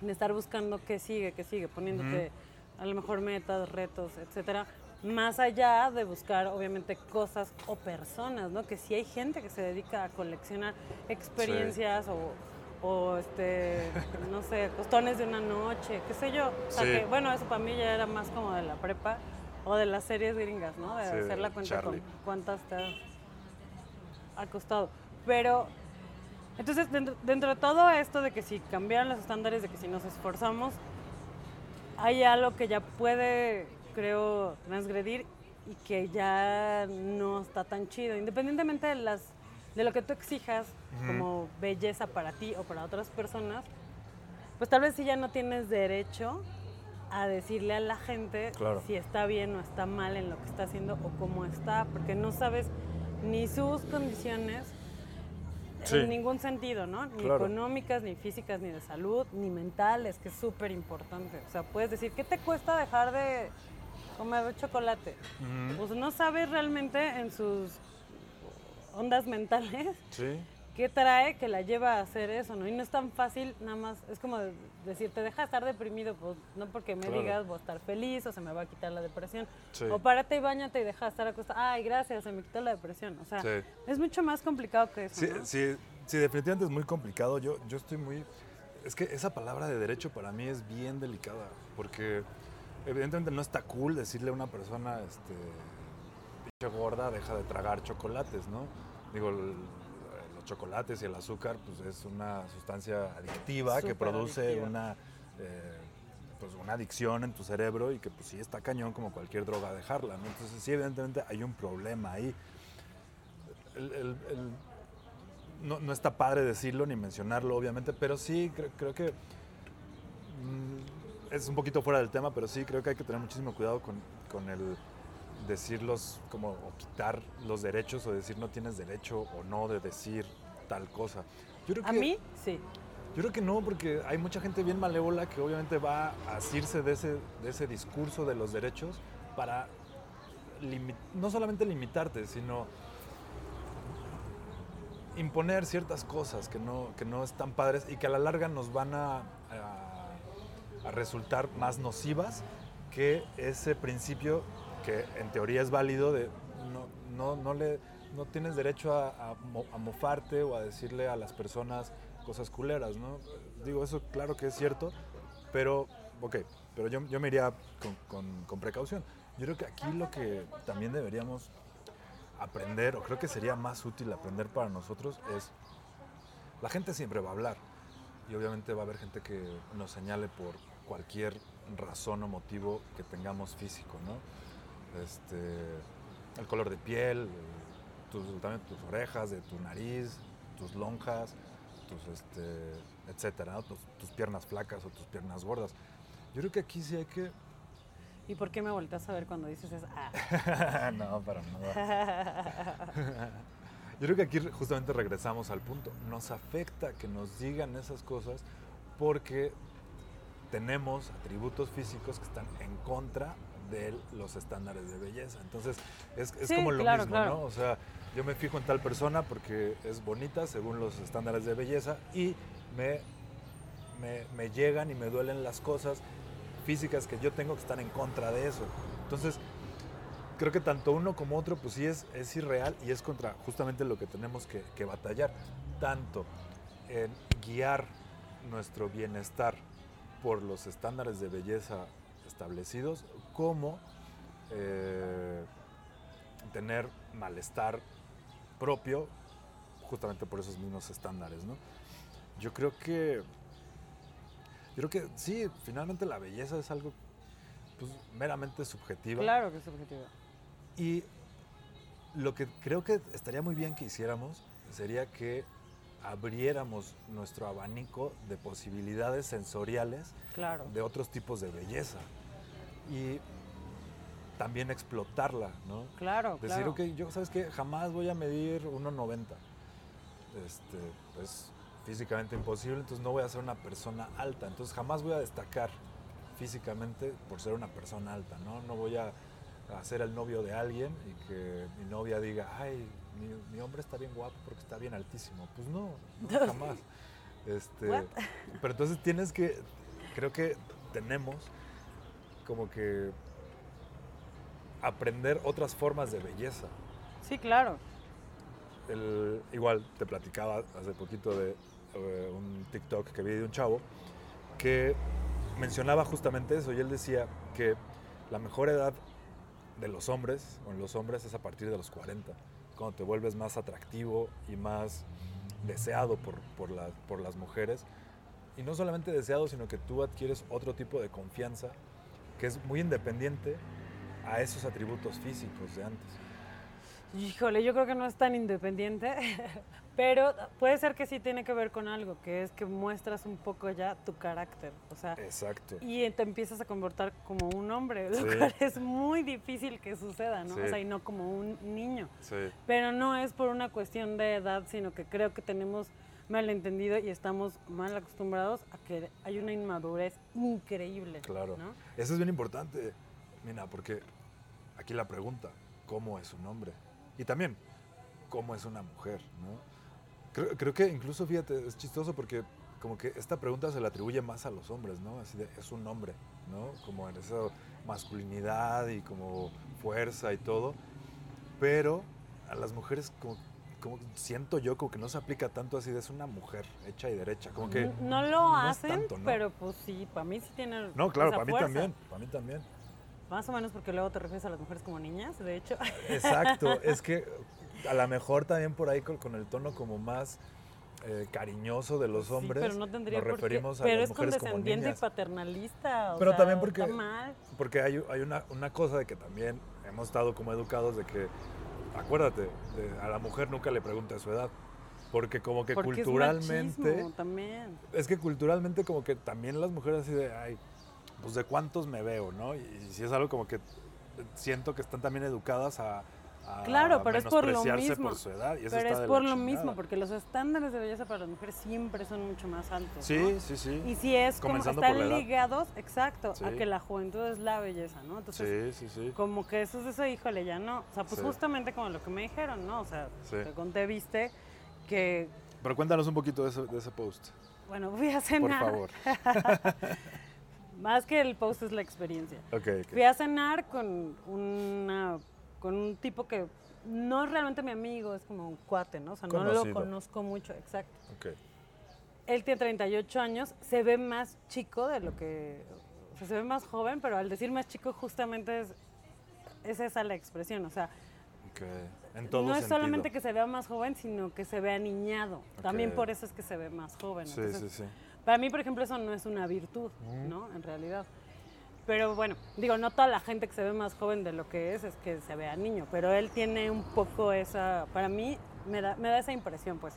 de estar buscando qué sigue, qué sigue, poniéndote a lo mejor metas, retos, etcétera, más allá de buscar obviamente cosas o personas, ¿no? Que si hay gente que se dedica a coleccionar experiencias o, o, este, no sé, costones de una noche, qué sé yo. O sea, Sí. que, bueno, eso para mí ya era más como de la prepa o de las series gringas, ¿no? De Sí, hacer la cuenta con cuántas te ha- costado. Pero entonces, dentro, dentro de todo esto de que si cambiaran los estándares, de que si nos esforzamos, hay algo que ya puede, creo, transgredir y que ya no está tan chido, independientemente de las de lo que tú exijas como belleza para ti o para otras personas, pues tal vez si ya no tienes derecho a decirle a la gente si está bien o está mal en lo que está haciendo o cómo está, porque no sabes ni sus condiciones en ningún sentido, ¿no? Ni económicas, ni físicas, ni de salud, ni mentales, que es súper importante. O sea, puedes decir, ¿qué te cuesta dejar de comer chocolate? Pues no sabes realmente en sus ondas mentales sí qué trae que la lleva a hacer eso, ¿no? Y no es tan fácil, nada más, es como decir, te deja estar deprimido, pues no porque me digas voy a estar feliz o se me va a quitar la depresión. O párate y bañate y deja de estar acostado, ay, gracias, se me quitó la depresión. O sea, es mucho más complicado que eso. Sí, sí, sí, definitivamente es muy complicado. Yo, yo estoy muy. Es que esa palabra de derecho para mí es bien delicada, porque evidentemente no está cool decirle a una persona, este, pinche gorda, deja de tragar chocolates, ¿no? Digo, chocolates y el azúcar pues es una sustancia adictiva que produce una eh, pues una adicción en tu cerebro y que pues sí está cañón como cualquier droga dejarla, ¿no? Entonces sí evidentemente hay un problema ahí. no, está padre decirlo ni mencionarlo obviamente, pero sí creo, que mm, es un poquito fuera del tema, pero sí creo que hay que tener muchísimo cuidado con, con el decirlos como o quitar los derechos o decir no tienes derecho o no de decir tal cosa. Yo creo que, a mí sí. Yo creo que no, porque hay mucha gente bien malévola que obviamente va a asirse de ese, de ese discurso de los derechos para no solamente limitarte, sino imponer ciertas cosas que no, que no están padres y que a la larga nos van a, a resultar más nocivas que ese principio que en teoría es válido de no, no, no, le, no tienes derecho a, mofarte o a decirle a las personas cosas culeras, ¿no? Digo, eso claro que es cierto, pero, ok, pero yo, yo me iría con, con, precaución. Yo creo que aquí lo que también deberíamos aprender, o creo que sería más útil aprender para nosotros, es, la gente siempre va a hablar, y obviamente va a haber gente que nos señale por cualquier razón o motivo que tengamos físico, ¿no? Este, el color de piel, tus, también tus orejas, de tu nariz, tus lonjas, tus, este, etcétera, tus, piernas flacas o tus piernas gordas. Yo creo que aquí sí hay que... ¿Y por qué me volteas a ver cuando dices eso? Ah. no, para nada. Yo creo que aquí justamente regresamos al punto. Nos afecta que nos digan esas cosas porque tenemos atributos físicos que están en contra de los estándares de belleza. Entonces, es, como lo mismo, ¿no? O sea, yo me fijo en tal persona porque es bonita según los estándares de belleza y me, me, llegan y me duelen las cosas físicas que yo tengo que estar en contra de eso. Entonces, creo que tanto uno como otro, pues sí es, es irreal y es contra justamente lo que tenemos que, que batallar. Tanto en guiar nuestro bienestar por los estándares de belleza establecidos como eh, tener malestar propio justamente por esos mismos estándares, ¿no? Yo creo que yo creo que sí, finalmente la belleza es algo pues, meramente subjetiva. Claro que es subjetiva. Y lo que creo que estaría muy bien que hiciéramos sería que abriéramos nuestro abanico de posibilidades sensoriales de otros tipos de belleza y también explotarla, ¿no? Claro, Decir, ok, yo, ¿sabes qué? Jamás voy a medir 1,90. Este, pues físicamente imposible, entonces no voy a ser una persona alta, entonces jamás voy a destacar físicamente por ser una persona alta, ¿no? No voy a, ser el novio de alguien y que mi novia diga, ay, mi, hombre está bien guapo porque está bien altísimo. Pues no, jamás. Este, pero entonces tienes que, creo que tenemos como que aprender otras formas de belleza. Sí, claro. igual te platicaba hace poquito de eh, un TikTok que vi de un chavo que mencionaba justamente eso y él decía que la mejor edad de los hombres, o en los hombres, es a partir de los 40, cuando te vuelves más atractivo y más deseado por, por, por las mujeres y no solamente deseado, sino que tú adquieres otro tipo de confianza que es muy independiente a esos atributos físicos de antes. Híjole, yo creo que no es tan independiente, pero puede ser que sí tiene que ver con algo, que es que muestras un poco ya tu carácter, o sea, Exacto. y te empiezas a comportar como un hombre, lo cual es muy difícil que suceda, ¿no? Sí. O sea, y no como un niño. Sí, Pero no es por una cuestión de edad, sino que creo que tenemos malentendido y estamos mal acostumbrados a que hay una inmadurez increíble. claro. ¿no? Eso es bien importante, Mina, porque aquí la pregunta, ¿cómo es un hombre? Y también, ¿cómo es una mujer? ¿no? Creo, creo que incluso, fíjate, es chistoso porque como que esta pregunta se le atribuye más a los hombres, ¿no? Así de, es un hombre, ¿no? Como en esa masculinidad y como fuerza y todo. Pero a las mujeres como, como siento yo como que no se aplica tanto así de es una mujer hecha y derecha, como que... No lo no hacen, tanto, ¿no? pero pues sí, para mí sí tiene No, claro, esa para mí fuerza. también, para mí también. Más o menos porque luego te refieres a las mujeres como niñas, de hecho. Exacto, es que a lo mejor también por ahí con, con el tono como más eh, cariñoso de los Sí, hombres, pero no tendría nos referimos a Pero las es mujeres como condescendiente y niñas. paternalista. o Pero sea, también porque-. Porque hay, hay una, una cosa de que también hemos estado como educados de que, acuérdate, de- a la mujer nunca le pregunte su edad. Porque como que Porque culturalmente... es machismo también. Es que culturalmente como que también las mujeres así de, ay, pues de cuántos me veo, ¿no? Y, si es algo como que siento que están también educadas a, a Claro, pero es por lo mismo. por su edad. Y eso Pero está es por lo chingada. mismo, porque los estándares de belleza para las mujeres siempre son mucho más altos. Sí, ¿no? sí, sí. Y si es como Comenzando están por la edad. ligados, exacto, a que la juventud es la belleza, ¿no? Entonces, Sí, sí, sí. como que eso es eso, híjole, ya no. O sea, pues Sí. justamente como lo que me dijeron, ¿no? O sea, Sí. te conté, viste, que, Pero cuéntanos un poquito de ese, de ese post, bueno, fui a por cenar. favor. Más que el post es la experiencia. Ok, ok. Fui a cenar con, una, con un tipo que no es realmente mi amigo, es como un cuate, ¿no? O sea, no lo conozco mucho, exacto. ok. Él tiene 38 años, se ve más chico de lo que... O sea, se ve más joven, pero al decir más chico justamente es, es esa la expresión. O sea, ok. En todo no es sentido. solamente que se vea más joven, sino que se vea niñado. También por eso es que se ve más joven. Sí, Entonces, sí, sí. Para mí, por ejemplo, eso no es una virtud, Ujú. ¿no? En realidad. Pero bueno, digo, no toda la gente que se ve más joven de lo que es es que se vea niño, pero él tiene un poco esa, para mí me da, me da esa impresión, pues.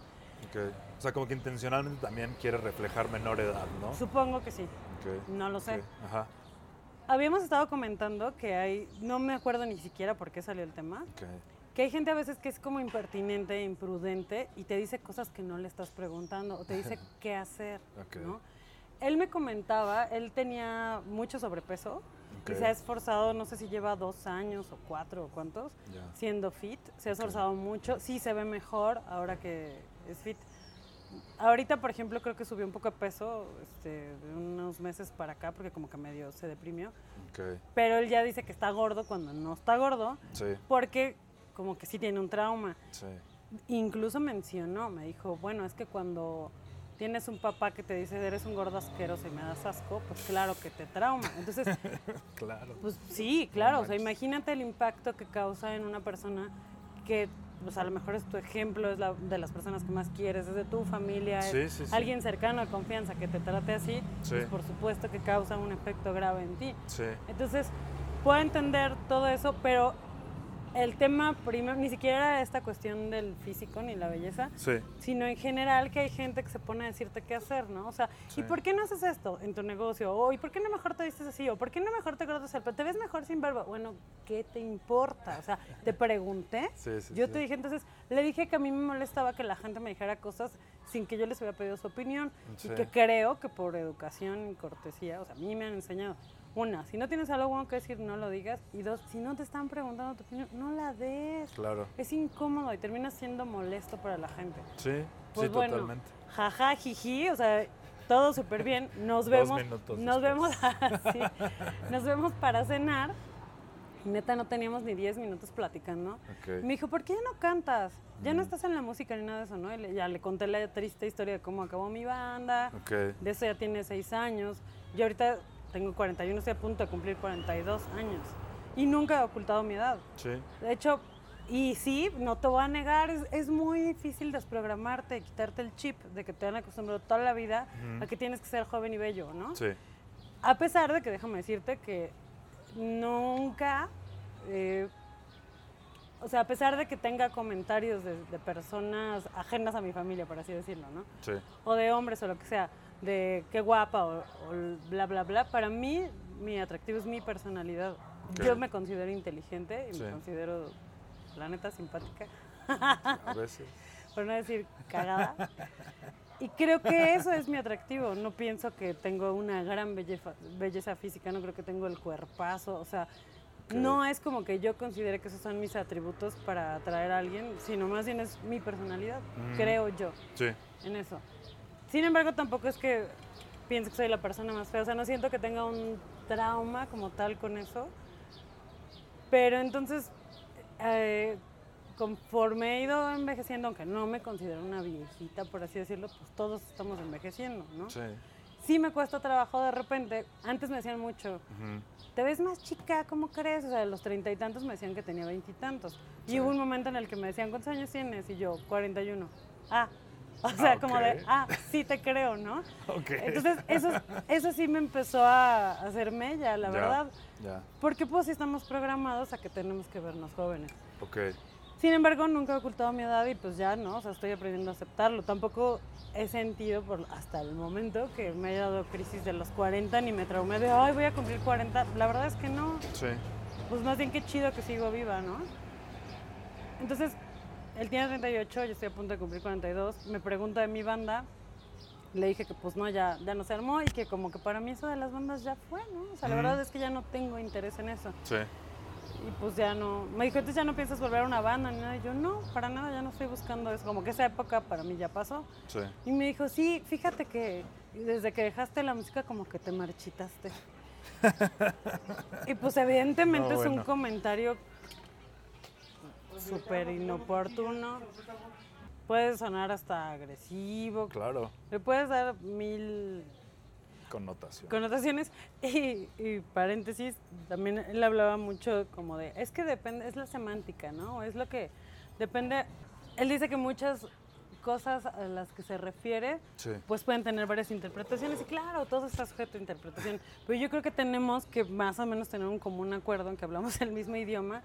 Ok. O sea, como que intencionalmente también quiere reflejar menor edad, ¿no? Supongo que sí, Ok, no lo sé. ok, Ajá. Habíamos estado comentando que hay, no me acuerdo ni siquiera por qué salió el tema, que hay gente a veces que es como impertinente, imprudente y te dice cosas que no le estás preguntando o te dice qué hacer. ¿no? Él me comentaba, él tenía mucho sobrepeso Ok. y se ha esforzado, no sé si lleva dos años o cuatro o cuántos, siendo fit, se ha esforzado mucho, sí se ve mejor ahora que es fit. Ahorita, por ejemplo, creo que subió un poco de peso este, de unos meses para acá porque como que medio se deprimió, Ok. pero él ya dice que está gordo cuando no está gordo Sí, porque como que sí tiene un trauma. sí. Incluso mencionó, me dijo, bueno, es que cuando tienes un papá que te dice eres un gordo asqueroso y me das asco, pues claro que te trauma. Entonces, Claro. pues sí, claro, o sea, imagínate el impacto que causa en una persona que pues a lo mejor es tu ejemplo, es la, de las personas que más quieres, es de tu familia, es Sí, sí, sí. alguien cercano de confianza que te trate así, Sí. pues por supuesto que causa un efecto grave en ti. Sí. Entonces, puedo entender todo eso, pero el tema primero, ni siquiera era esta cuestión del físico ni la belleza, Sí. sino en general que hay gente que se pone a decirte qué hacer, ¿no? O sea, Sí. ¿y por qué no haces esto en tu negocio? O ¿y por qué no mejor te vistes así? ¿O por qué no mejor te cortas el pelo? ¿Te ves mejor sin barba? Bueno, ¿qué te importa? O sea, te pregunté. Sí, yo te dije, entonces, le dije que a mí me molestaba que la gente me dijera cosas sin que yo les hubiera pedido su opinión. Y que creo que por educación y cortesía, o sea, a mí me han enseñado, una, si no tienes algo bueno que decir, no lo digas. Y dos, si no te están preguntando tu opinión, no la des. Claro. Es incómodo y termina siendo molesto para la gente. Sí, Pues sí, bueno, totalmente. jaja, jiji, o sea, todo súper bien. Nos Dos vemos, minutos nos vemos, después. sí, nos vemos para cenar. Y neta, no teníamos ni 10 minutos platicando. Ok. Y me dijo, ¿por qué ya no cantas? Ya no Mm. estás en la música ni nada de eso, ¿no? Y le- ya le conté la triste historia de cómo acabó mi banda. Ok. De eso ya tiene 6 años. Yo ahorita tengo 41, estoy a punto de cumplir 42 años. Y nunca he ocultado mi edad. Sí. De hecho, Y sí, no te voy a negar, es, es muy difícil desprogramarte, quitarte el chip de que te han acostumbrado toda la vida a que tienes que ser joven y bello, ¿no? Sí. A pesar de que déjame decirte que nunca, eh, o sea, a pesar de que tenga comentarios de, de personas ajenas a mi familia, por así decirlo, ¿no? Sí. O de hombres o lo que sea, de qué guapa o, bla, bla, bla, para mí mi atractivo es mi personalidad. Yo me considero inteligente y Sí. me considero, la neta, simpática, A veces. por no decir cagada. Y creo que eso es mi atractivo. No pienso que tengo una gran belleza, belleza física, no creo que tengo el cuerpazo. O sea, no es como que yo considere que esos son mis atributos para atraer a alguien, sino más bien es mi personalidad, Ujú. creo yo, Sí. en eso. Sin embargo, tampoco es que piense que soy la persona más fea. O sea, no siento que tenga un trauma como tal con eso. Pero entonces, eh, conforme he ido envejeciendo, aunque no me considero una viejita, por así decirlo, pues todos estamos envejeciendo, ¿no? Sí. Sí me cuesta trabajo de repente. Antes me decían mucho, Ujú. ¿te ves más chica? ¿Cómo crees? O sea, de los treinta y tantos me decían que tenía veintitantos. Y, Sí. hubo un momento en el que me decían, ¿cuántos años tienes? Y yo, 41. Ah, o sea, como de, ah, sí te creo, ¿no? Ok. Entonces, eso, eso sí me empezó a hacer mella, la Ya, verdad. Ya. Porque pues sí estamos programados a que tenemos que vernos jóvenes. Ok. Sin embargo, nunca he ocultado mi edad y pues ya, ¿no? O sea, estoy aprendiendo a aceptarlo. Tampoco he sentido por, hasta el momento que me haya dado crisis de los 40 ni me traumé de, ay, voy a cumplir 40. La verdad es que no. Sí. Pues más bien qué chido que sigo viva, ¿no? Entonces, él tiene 38, yo estoy a punto de cumplir 42. Me pregunta de mi banda. Le dije que pues no, ya, ya no se armó y que como que para mí eso de las bandas ya fue, ¿no? O sea, la verdad es que ya no tengo interés en eso. Sí. Y pues ya no. Me dijo, entonces ya no piensas volver a una banda ni nada. Y yo, no, para nada, ya no estoy buscando eso. Como que esa época para mí ya pasó. Sí. Y me dijo, sí, fíjate que desde que dejaste la música como que te marchitaste. y pues evidentemente No, es un comentario súper inoportuno. Puede sonar hasta agresivo. Claro. Le puedes dar mil Connotación. connotaciones y, y paréntesis, también él hablaba mucho como de, es que depende, es la semántica, ¿no? Es lo que depende, él dice que muchas cosas a las que se refiere, Sí. pues pueden tener varias interpretaciones y claro, todo está sujeto a interpretación, pero yo creo que tenemos que más o menos tener un común acuerdo en que hablamos el mismo idioma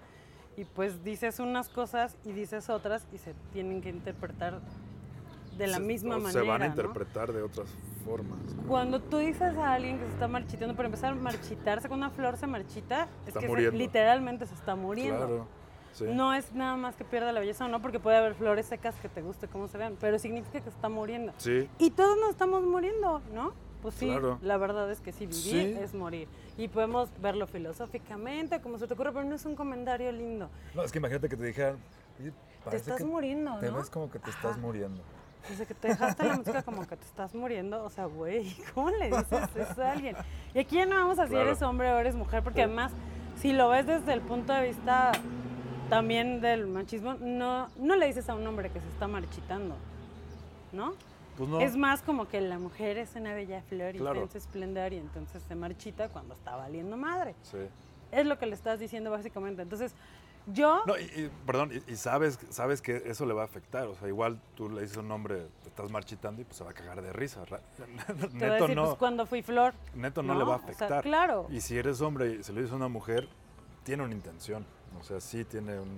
y pues dices unas cosas y dices otras y se tienen que interpretar de la Se- misma manera. Se van a ¿no? interpretar de otras formas. ¿no? Cuando tú dices a alguien que se está marchitando, para empezar a marchitarse, cuando una flor se marchita, es Está que se- muriendo. literalmente se está muriendo. Claro. Sí. No es nada más que pierda la belleza o no, porque puede haber flores secas que te guste cómo se vean, pero significa que se está muriendo. Sí. Y todos nos estamos muriendo, ¿no? Pues sí, Claro. la verdad es que sí, vivir Sí. es morir. Y podemos verlo filosóficamente, como se te ocurre, pero no es un comentario lindo. No, es que imagínate que te dijeran. "Oye, Te estás que muriendo, Te ¿no? ves como que te estás muriendo. Desde que te dejaste la música como que te estás muriendo, o sea, güey, ¿cómo le dices eso a alguien? Y aquí ya no vamos a si Claro. eres hombre o eres mujer, porque además, si lo ves desde el punto de vista también del machismo, no, no le dices a un hombre que se está marchitando, ¿no? Pues no. Es más como que la mujer es una bella flor y Claro. en su esplendor y entonces se marchita cuando está valiendo madre. Sí. Es lo que le estás diciendo básicamente. Entonces, yo... No, y, y- perdón, y, y sabes, sabes que eso le va a afectar. O sea, igual tú le dices a un hombre, te estás marchitando y pues se va a cagar de risa. Ra- te voy a Neto decir, no, pues cuando fui flor. neto no, le va a O sea, afectar. claro. Y si eres hombre y se lo dices a una mujer, tiene una intención. O sea, sí tiene un...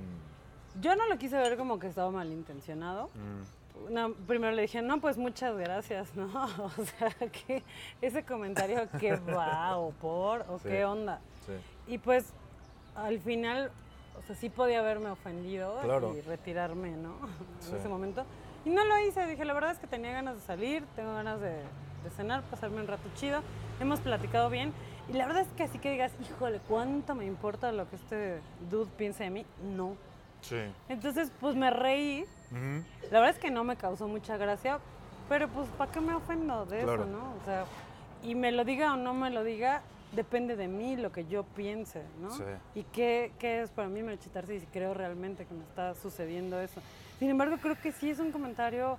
Yo no lo quise ver como que estaba malintencionado. mm, No, primero le dije, no, pues muchas gracias, ¿no? O sea, que ese comentario que va o por o Sí. qué onda. sí. Y pues al final, o sea, sí podía haberme ofendido Claro. y retirarme, ¿no? En ese momento. Y no lo hice, dije, la verdad es que tenía ganas de salir, tengo ganas de, de cenar, pasarme un rato chido. Hemos platicado bien. Y la verdad es que así que digas, híjole, ¿cuánto me importa lo que este dude piense de mí? No. Sí. Entonces, pues me reí. Ujú. La verdad es que no me causó mucha gracia, pero pues ¿para qué me ofendo de Claro. eso, no? O sea, y me lo diga o no me lo diga, depende de mí lo que yo piense, ¿no? Sí. Y qué, qué es para mí marchitarse y si creo realmente que me está sucediendo eso. Sin embargo, creo que sí es un comentario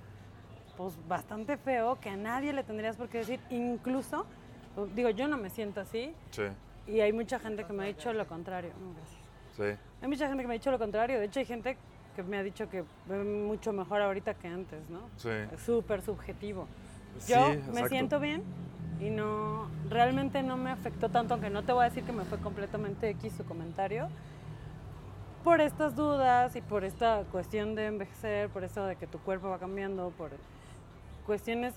pues bastante feo que a nadie le tendrías por qué decir, incluso, digo, yo no me siento así Sí. y hay mucha gente que me ha dicho lo contrario. No, gracias. Sí. Hay mucha gente que me ha dicho lo contrario. De hecho, hay gente que me ha dicho que ve mucho mejor ahorita que antes, ¿no? Sí. Súper subjetivo. Sí, Yo me exacto. siento bien y no, realmente no me afectó tanto, aunque no te voy a decir que me fue completamente X su comentario, por estas dudas y por esta cuestión de envejecer, por esto de que tu cuerpo va cambiando, por cuestiones,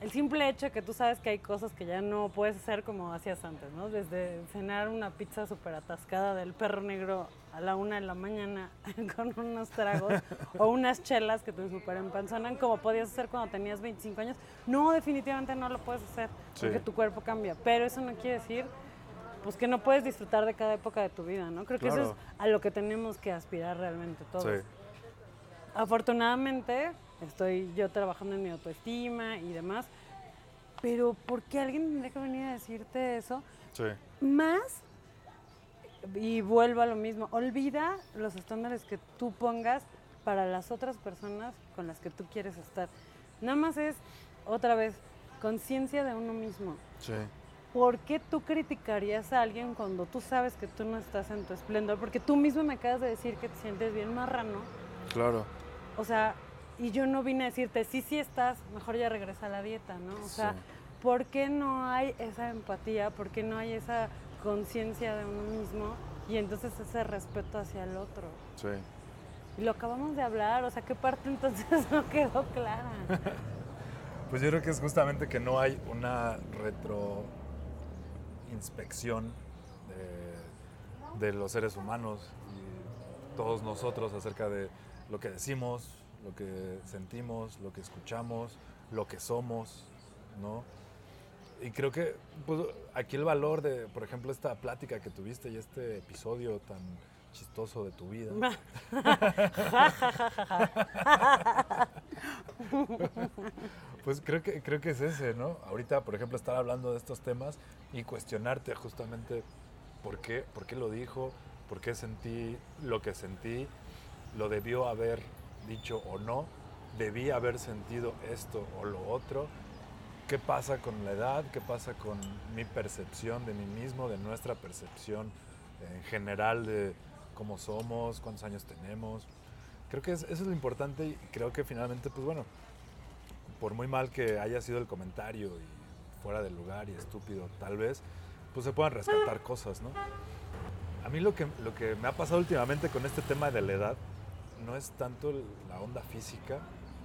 el simple hecho de que tú sabes que hay cosas que ya no puedes hacer como hacías antes, ¿no? Desde cenar una pizza súper atascada del perro negro a la una de la mañana con unos tragos o unas chelas que te súper empanzonan como podías hacer cuando tenías 25 años. No, definitivamente no lo puedes hacer porque tu cuerpo cambia. Pero eso no quiere decir pues que no puedes disfrutar de cada época de tu vida, ¿no? Creo que eso es a lo que tenemos que aspirar realmente todos. Sí. Afortunadamente estoy yo trabajando en mi autoestima y demás, pero ¿por qué alguien tendría que venir a decirte eso? Sí. Más, y vuelvo a lo mismo, olvida los estándares que tú pongas para las otras personas con las que tú quieres estar. Nada más es, otra vez, conciencia de uno mismo. Sí. ¿Por qué tú criticarías a alguien cuando tú sabes que tú no estás en tu esplendor? Porque tú mismo me acabas de decir que te sientes bien marrano. Claro. O sea, y yo no vine a decirte, sí, sí estás, mejor ya regresa a la dieta, ¿no? O sea, Sí. ¿por qué no hay esa empatía? ¿Por qué no hay esa conciencia de uno mismo? Y entonces ese respeto hacia el otro. Sí. Y lo acabamos de hablar, o sea, ¿qué parte entonces no quedó clara? Pues yo creo que es justamente que no hay una retroinspección de, de los seres humanos y todos nosotros acerca de lo que decimos, lo que sentimos, lo que escuchamos, lo que somos, ¿no? Y creo que pues, aquí el valor de, por ejemplo, esta plática que tuviste y este episodio tan chistoso de tu vida. Pues creo que, creo que es ese, ¿no? Ahorita, por ejemplo, estar hablando de estos temas y cuestionarte justamente por qué, por qué lo dijo, por qué sentí lo que sentí, lo debió haber dicho o no, debí haber sentido esto o lo otro, qué pasa con la edad, qué pasa con mi percepción de mí mismo, de nuestra percepción en general de cómo somos, cuántos años tenemos. Creo que es- eso es lo importante y creo que finalmente, pues bueno, por muy mal que haya sido el comentario y fuera de lugar y estúpido tal vez, pues se puedan rescatar cosas, ¿no? A mí lo que, lo que me ha pasado últimamente con este tema de la edad no es tanto la onda física,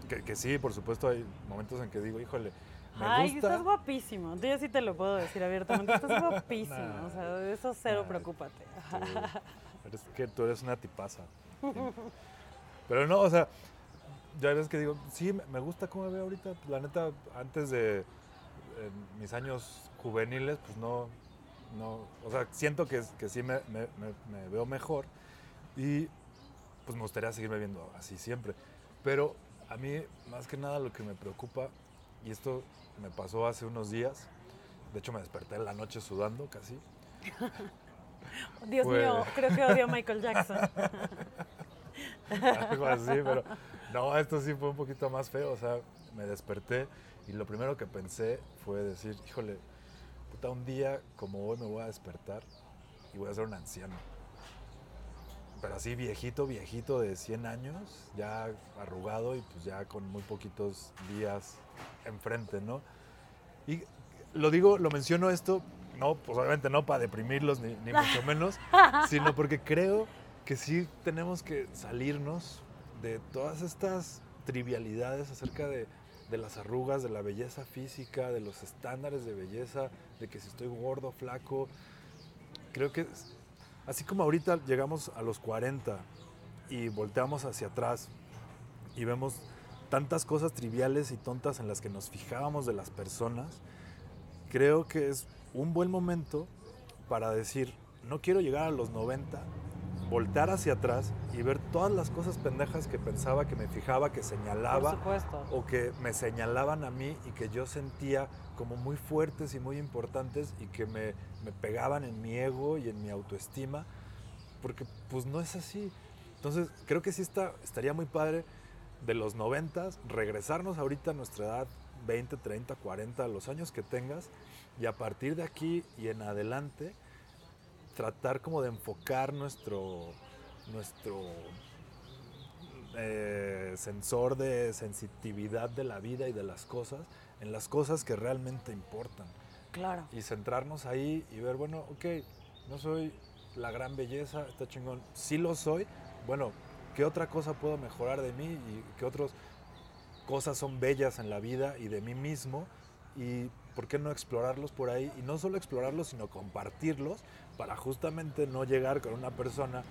que, que sí, por supuesto hay momentos en que digo, híjole, me Ay, gusta... estás guapísimo. Yo sí te lo puedo decir abiertamente. Estás guapísimo. Nah. O sea, de eso cero Nah. preocúpate. Tú eres que tú eres una tipaza. Pero no, o sea, ya ves que digo, sí, me- gusta cómo me veo ahorita. La neta, antes de en mis años juveniles, pues no, no, o sea, siento que, que sí me- me veo mejor y pues me gustaría seguirme viendo así siempre. Pero a mí, más que nada, lo que me preocupa, y esto me pasó hace unos días, de hecho me desperté en la noche sudando casi. Dios mío, creo que odio a Michael Jackson. algo así, pero no, esto sí fue un poquito más feo, o sea, me desperté y lo primero que pensé fue decir, híjole, puta, un día como hoy me voy a despertar y voy a ser un anciano. Pero así viejito, viejito de 100 años, ya arrugado y pues ya con muy poquitos días enfrente, ¿no? Y lo digo, lo menciono esto, no, pues obviamente no para deprimirlos ni, ni mucho menos, sino porque creo que sí tenemos que salirnos de todas estas trivialidades acerca de, de las arrugas, de la belleza física, de los estándares de belleza, de que si estoy gordo, flaco. Creo que así como ahorita llegamos a los 40 y volteamos hacia atrás y vemos tantas cosas triviales y tontas en las que nos fijábamos de las personas, creo que es un buen momento para decir, no quiero llegar a los 90, voltar hacia atrás y ver todas las cosas pendejas que pensaba, que me fijaba, que señalaba o que me señalaban a mí y que yo sentía como muy fuertes y muy importantes y que me, me pegaban en mi ego y en mi autoestima, porque pues no es así. Entonces creo que sí está, estaría muy padre de los 90, regresarnos ahorita a nuestra edad, 20, 30, 40, los años que tengas, y a partir de aquí y en adelante, tratar como de enfocar nuestro, nuestro eh, sensor de sensitividad de la vida y de las cosas en las cosas que realmente importan. Claro. Y centrarnos ahí y ver, bueno, ok, no soy la gran belleza, está chingón. Sí lo soy, bueno, ¿qué otra cosa puedo mejorar de mí y qué otras cosas son bellas en la vida y de mí mismo? Y por qué no explorarlos por ahí y no solo explorarlos, sino compartirlos para justamente no llegar con una persona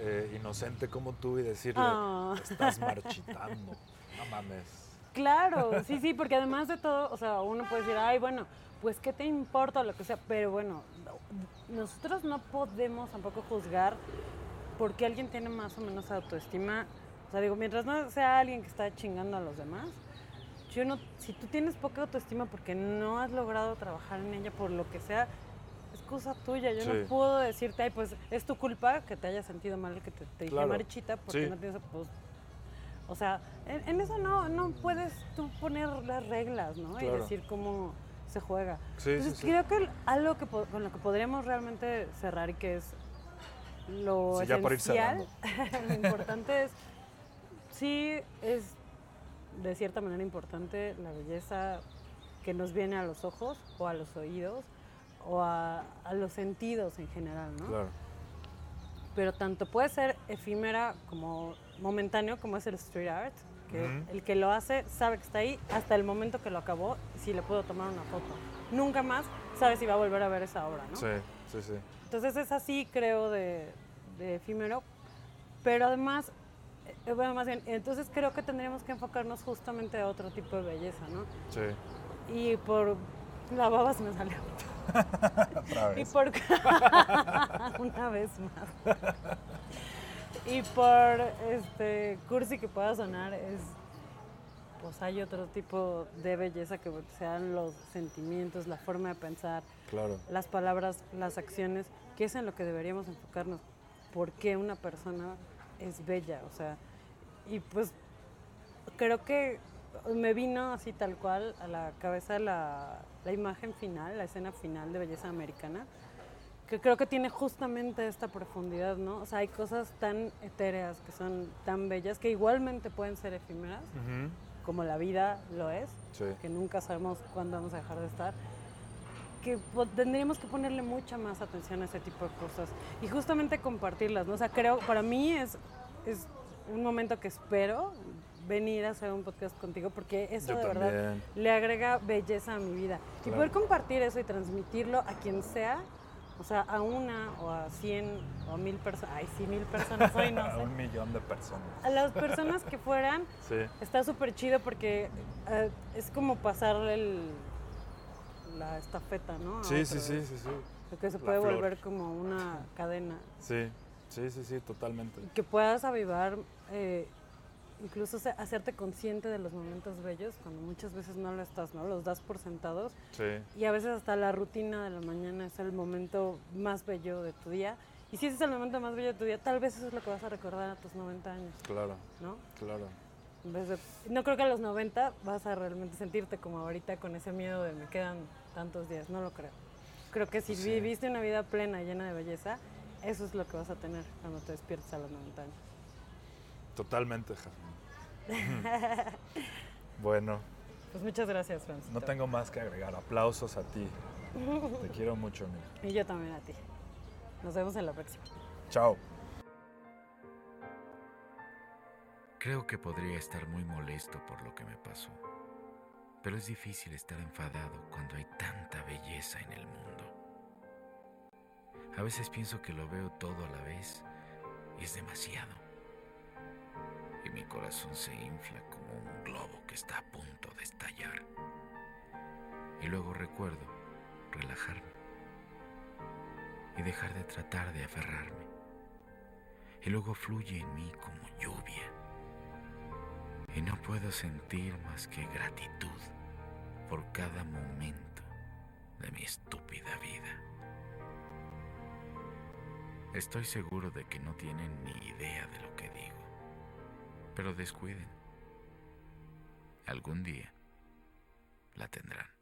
eh, inocente como tú y decirle, Ah. estás marchitando, no mames. Claro, sí, sí, porque además de todo, o sea, uno puede decir, ay, bueno, pues qué te importa lo que sea, pero bueno, nosotros no podemos tampoco juzgar porque alguien tiene más o menos autoestima. O sea, digo, mientras no sea alguien que está chingando a los demás, yo no, si tú tienes poca autoestima porque no has logrado trabajar en ella por lo que sea, es cosa tuya. Yo Sí. no puedo decirte, ay, pues es tu culpa que te haya sentido mal que te, te dije Claro. marchita porque Sí. no tienes, pues, o sea, en, en eso no, no puedes tú poner las reglas, ¿no? Y decir cómo se juega. Sí, Entonces creo que algo que con lo que podríamos realmente cerrar y que es lo Sí, esencial, lo importante es, sí es de cierta manera importante la belleza que nos viene a los ojos o a los oídos o a, a los sentidos en general, ¿no? Claro, pero tanto puede ser efímera como momentáneo, como es el street art, que el que lo hace sabe que está ahí hasta el momento que lo acabó, si le puedo tomar una foto. Nunca más sabe si va a volver a ver esa obra, ¿no? sí, sí, sí. Entonces es así, creo, de, de efímero, pero además, eh, bueno, más bien, entonces creo que tendríamos que enfocarnos justamente a otro tipo de belleza, ¿no? Sí, Y por... La baba se me salió. otra Y vez. por una vez más. Y por este cursi que pueda sonar es pues hay otro tipo de belleza que sean los sentimientos, la forma de pensar, Claro, las palabras, las acciones, que es en lo que deberíamos enfocarnos. ¿Por qué una persona es bella? O sea, y pues creo que me vino así tal cual a la cabeza la, la imagen final, la escena final de Belleza Americana, que creo que tiene justamente esta profundidad, ¿no? O sea, hay cosas tan etéreas que son tan bellas que igualmente pueden ser efímeras, como la vida lo es, sí, que nunca sabemos cuándo vamos a dejar de estar, que tendríamos que ponerle mucha más atención a ese tipo de cosas y justamente compartirlas, ¿no? O sea, creo, para mí es, es un momento que espero venir a hacer un podcast contigo porque eso Yo de verdad también. le agrega belleza a mi vida. Y Claro. poder compartir eso y transmitirlo a quien sea, o sea, a una o a cien o a mil personas, ay, sí, mil personas hoy, no a un millón de personas. A las personas que fueran, Sí, Está súper chido porque eh, es como pasar el, la estafeta, ¿no? A sí, sí, sí, sí, sí. Porque se La puede flor. volver como una cadena. Sí, sí, sí, sí, totalmente. Que puedas avivar, eh, incluso hacerte consciente de los momentos bellos cuando muchas veces no lo estás, ¿no? Los das por sentados Sí, y a veces hasta la rutina de la mañana es el momento más bello de tu día. Y si ese es el momento más bello de tu día, tal vez eso es lo que vas a recordar a tus 90 años, claro, ¿no? claro. En vez de- no creo que a los 90 vas a realmente sentirte como ahorita con ese miedo de me quedan tantos días, no lo creo. Creo que si Sí. viviste una vida plena, llena de belleza, eso es lo que vas a tener cuando te despiertes a los 90 años. Totalmente, Jasmine. bueno, Pues muchas gracias, Francisco. no tengo más que agregar. Aplausos a ti. Te quiero mucho, amigo. Y yo también a ti. Nos vemos en la próxima. Chao. Creo que podría estar muy molesto por lo que me pasó, pero es difícil estar enfadado cuando hay tanta belleza en el mundo. A veces pienso que lo veo todo a la vez y es demasiado. Mi corazón se infla como un globo que está a punto de estallar. Y luego recuerdo relajarme y dejar de tratar de aferrarme. Y luego fluye en mí como lluvia y no puedo sentir más que gratitud por cada momento de mi estúpida vida. Estoy seguro de que no tienen ni idea de lo que digo, pero descuiden. Algún día la tendrán.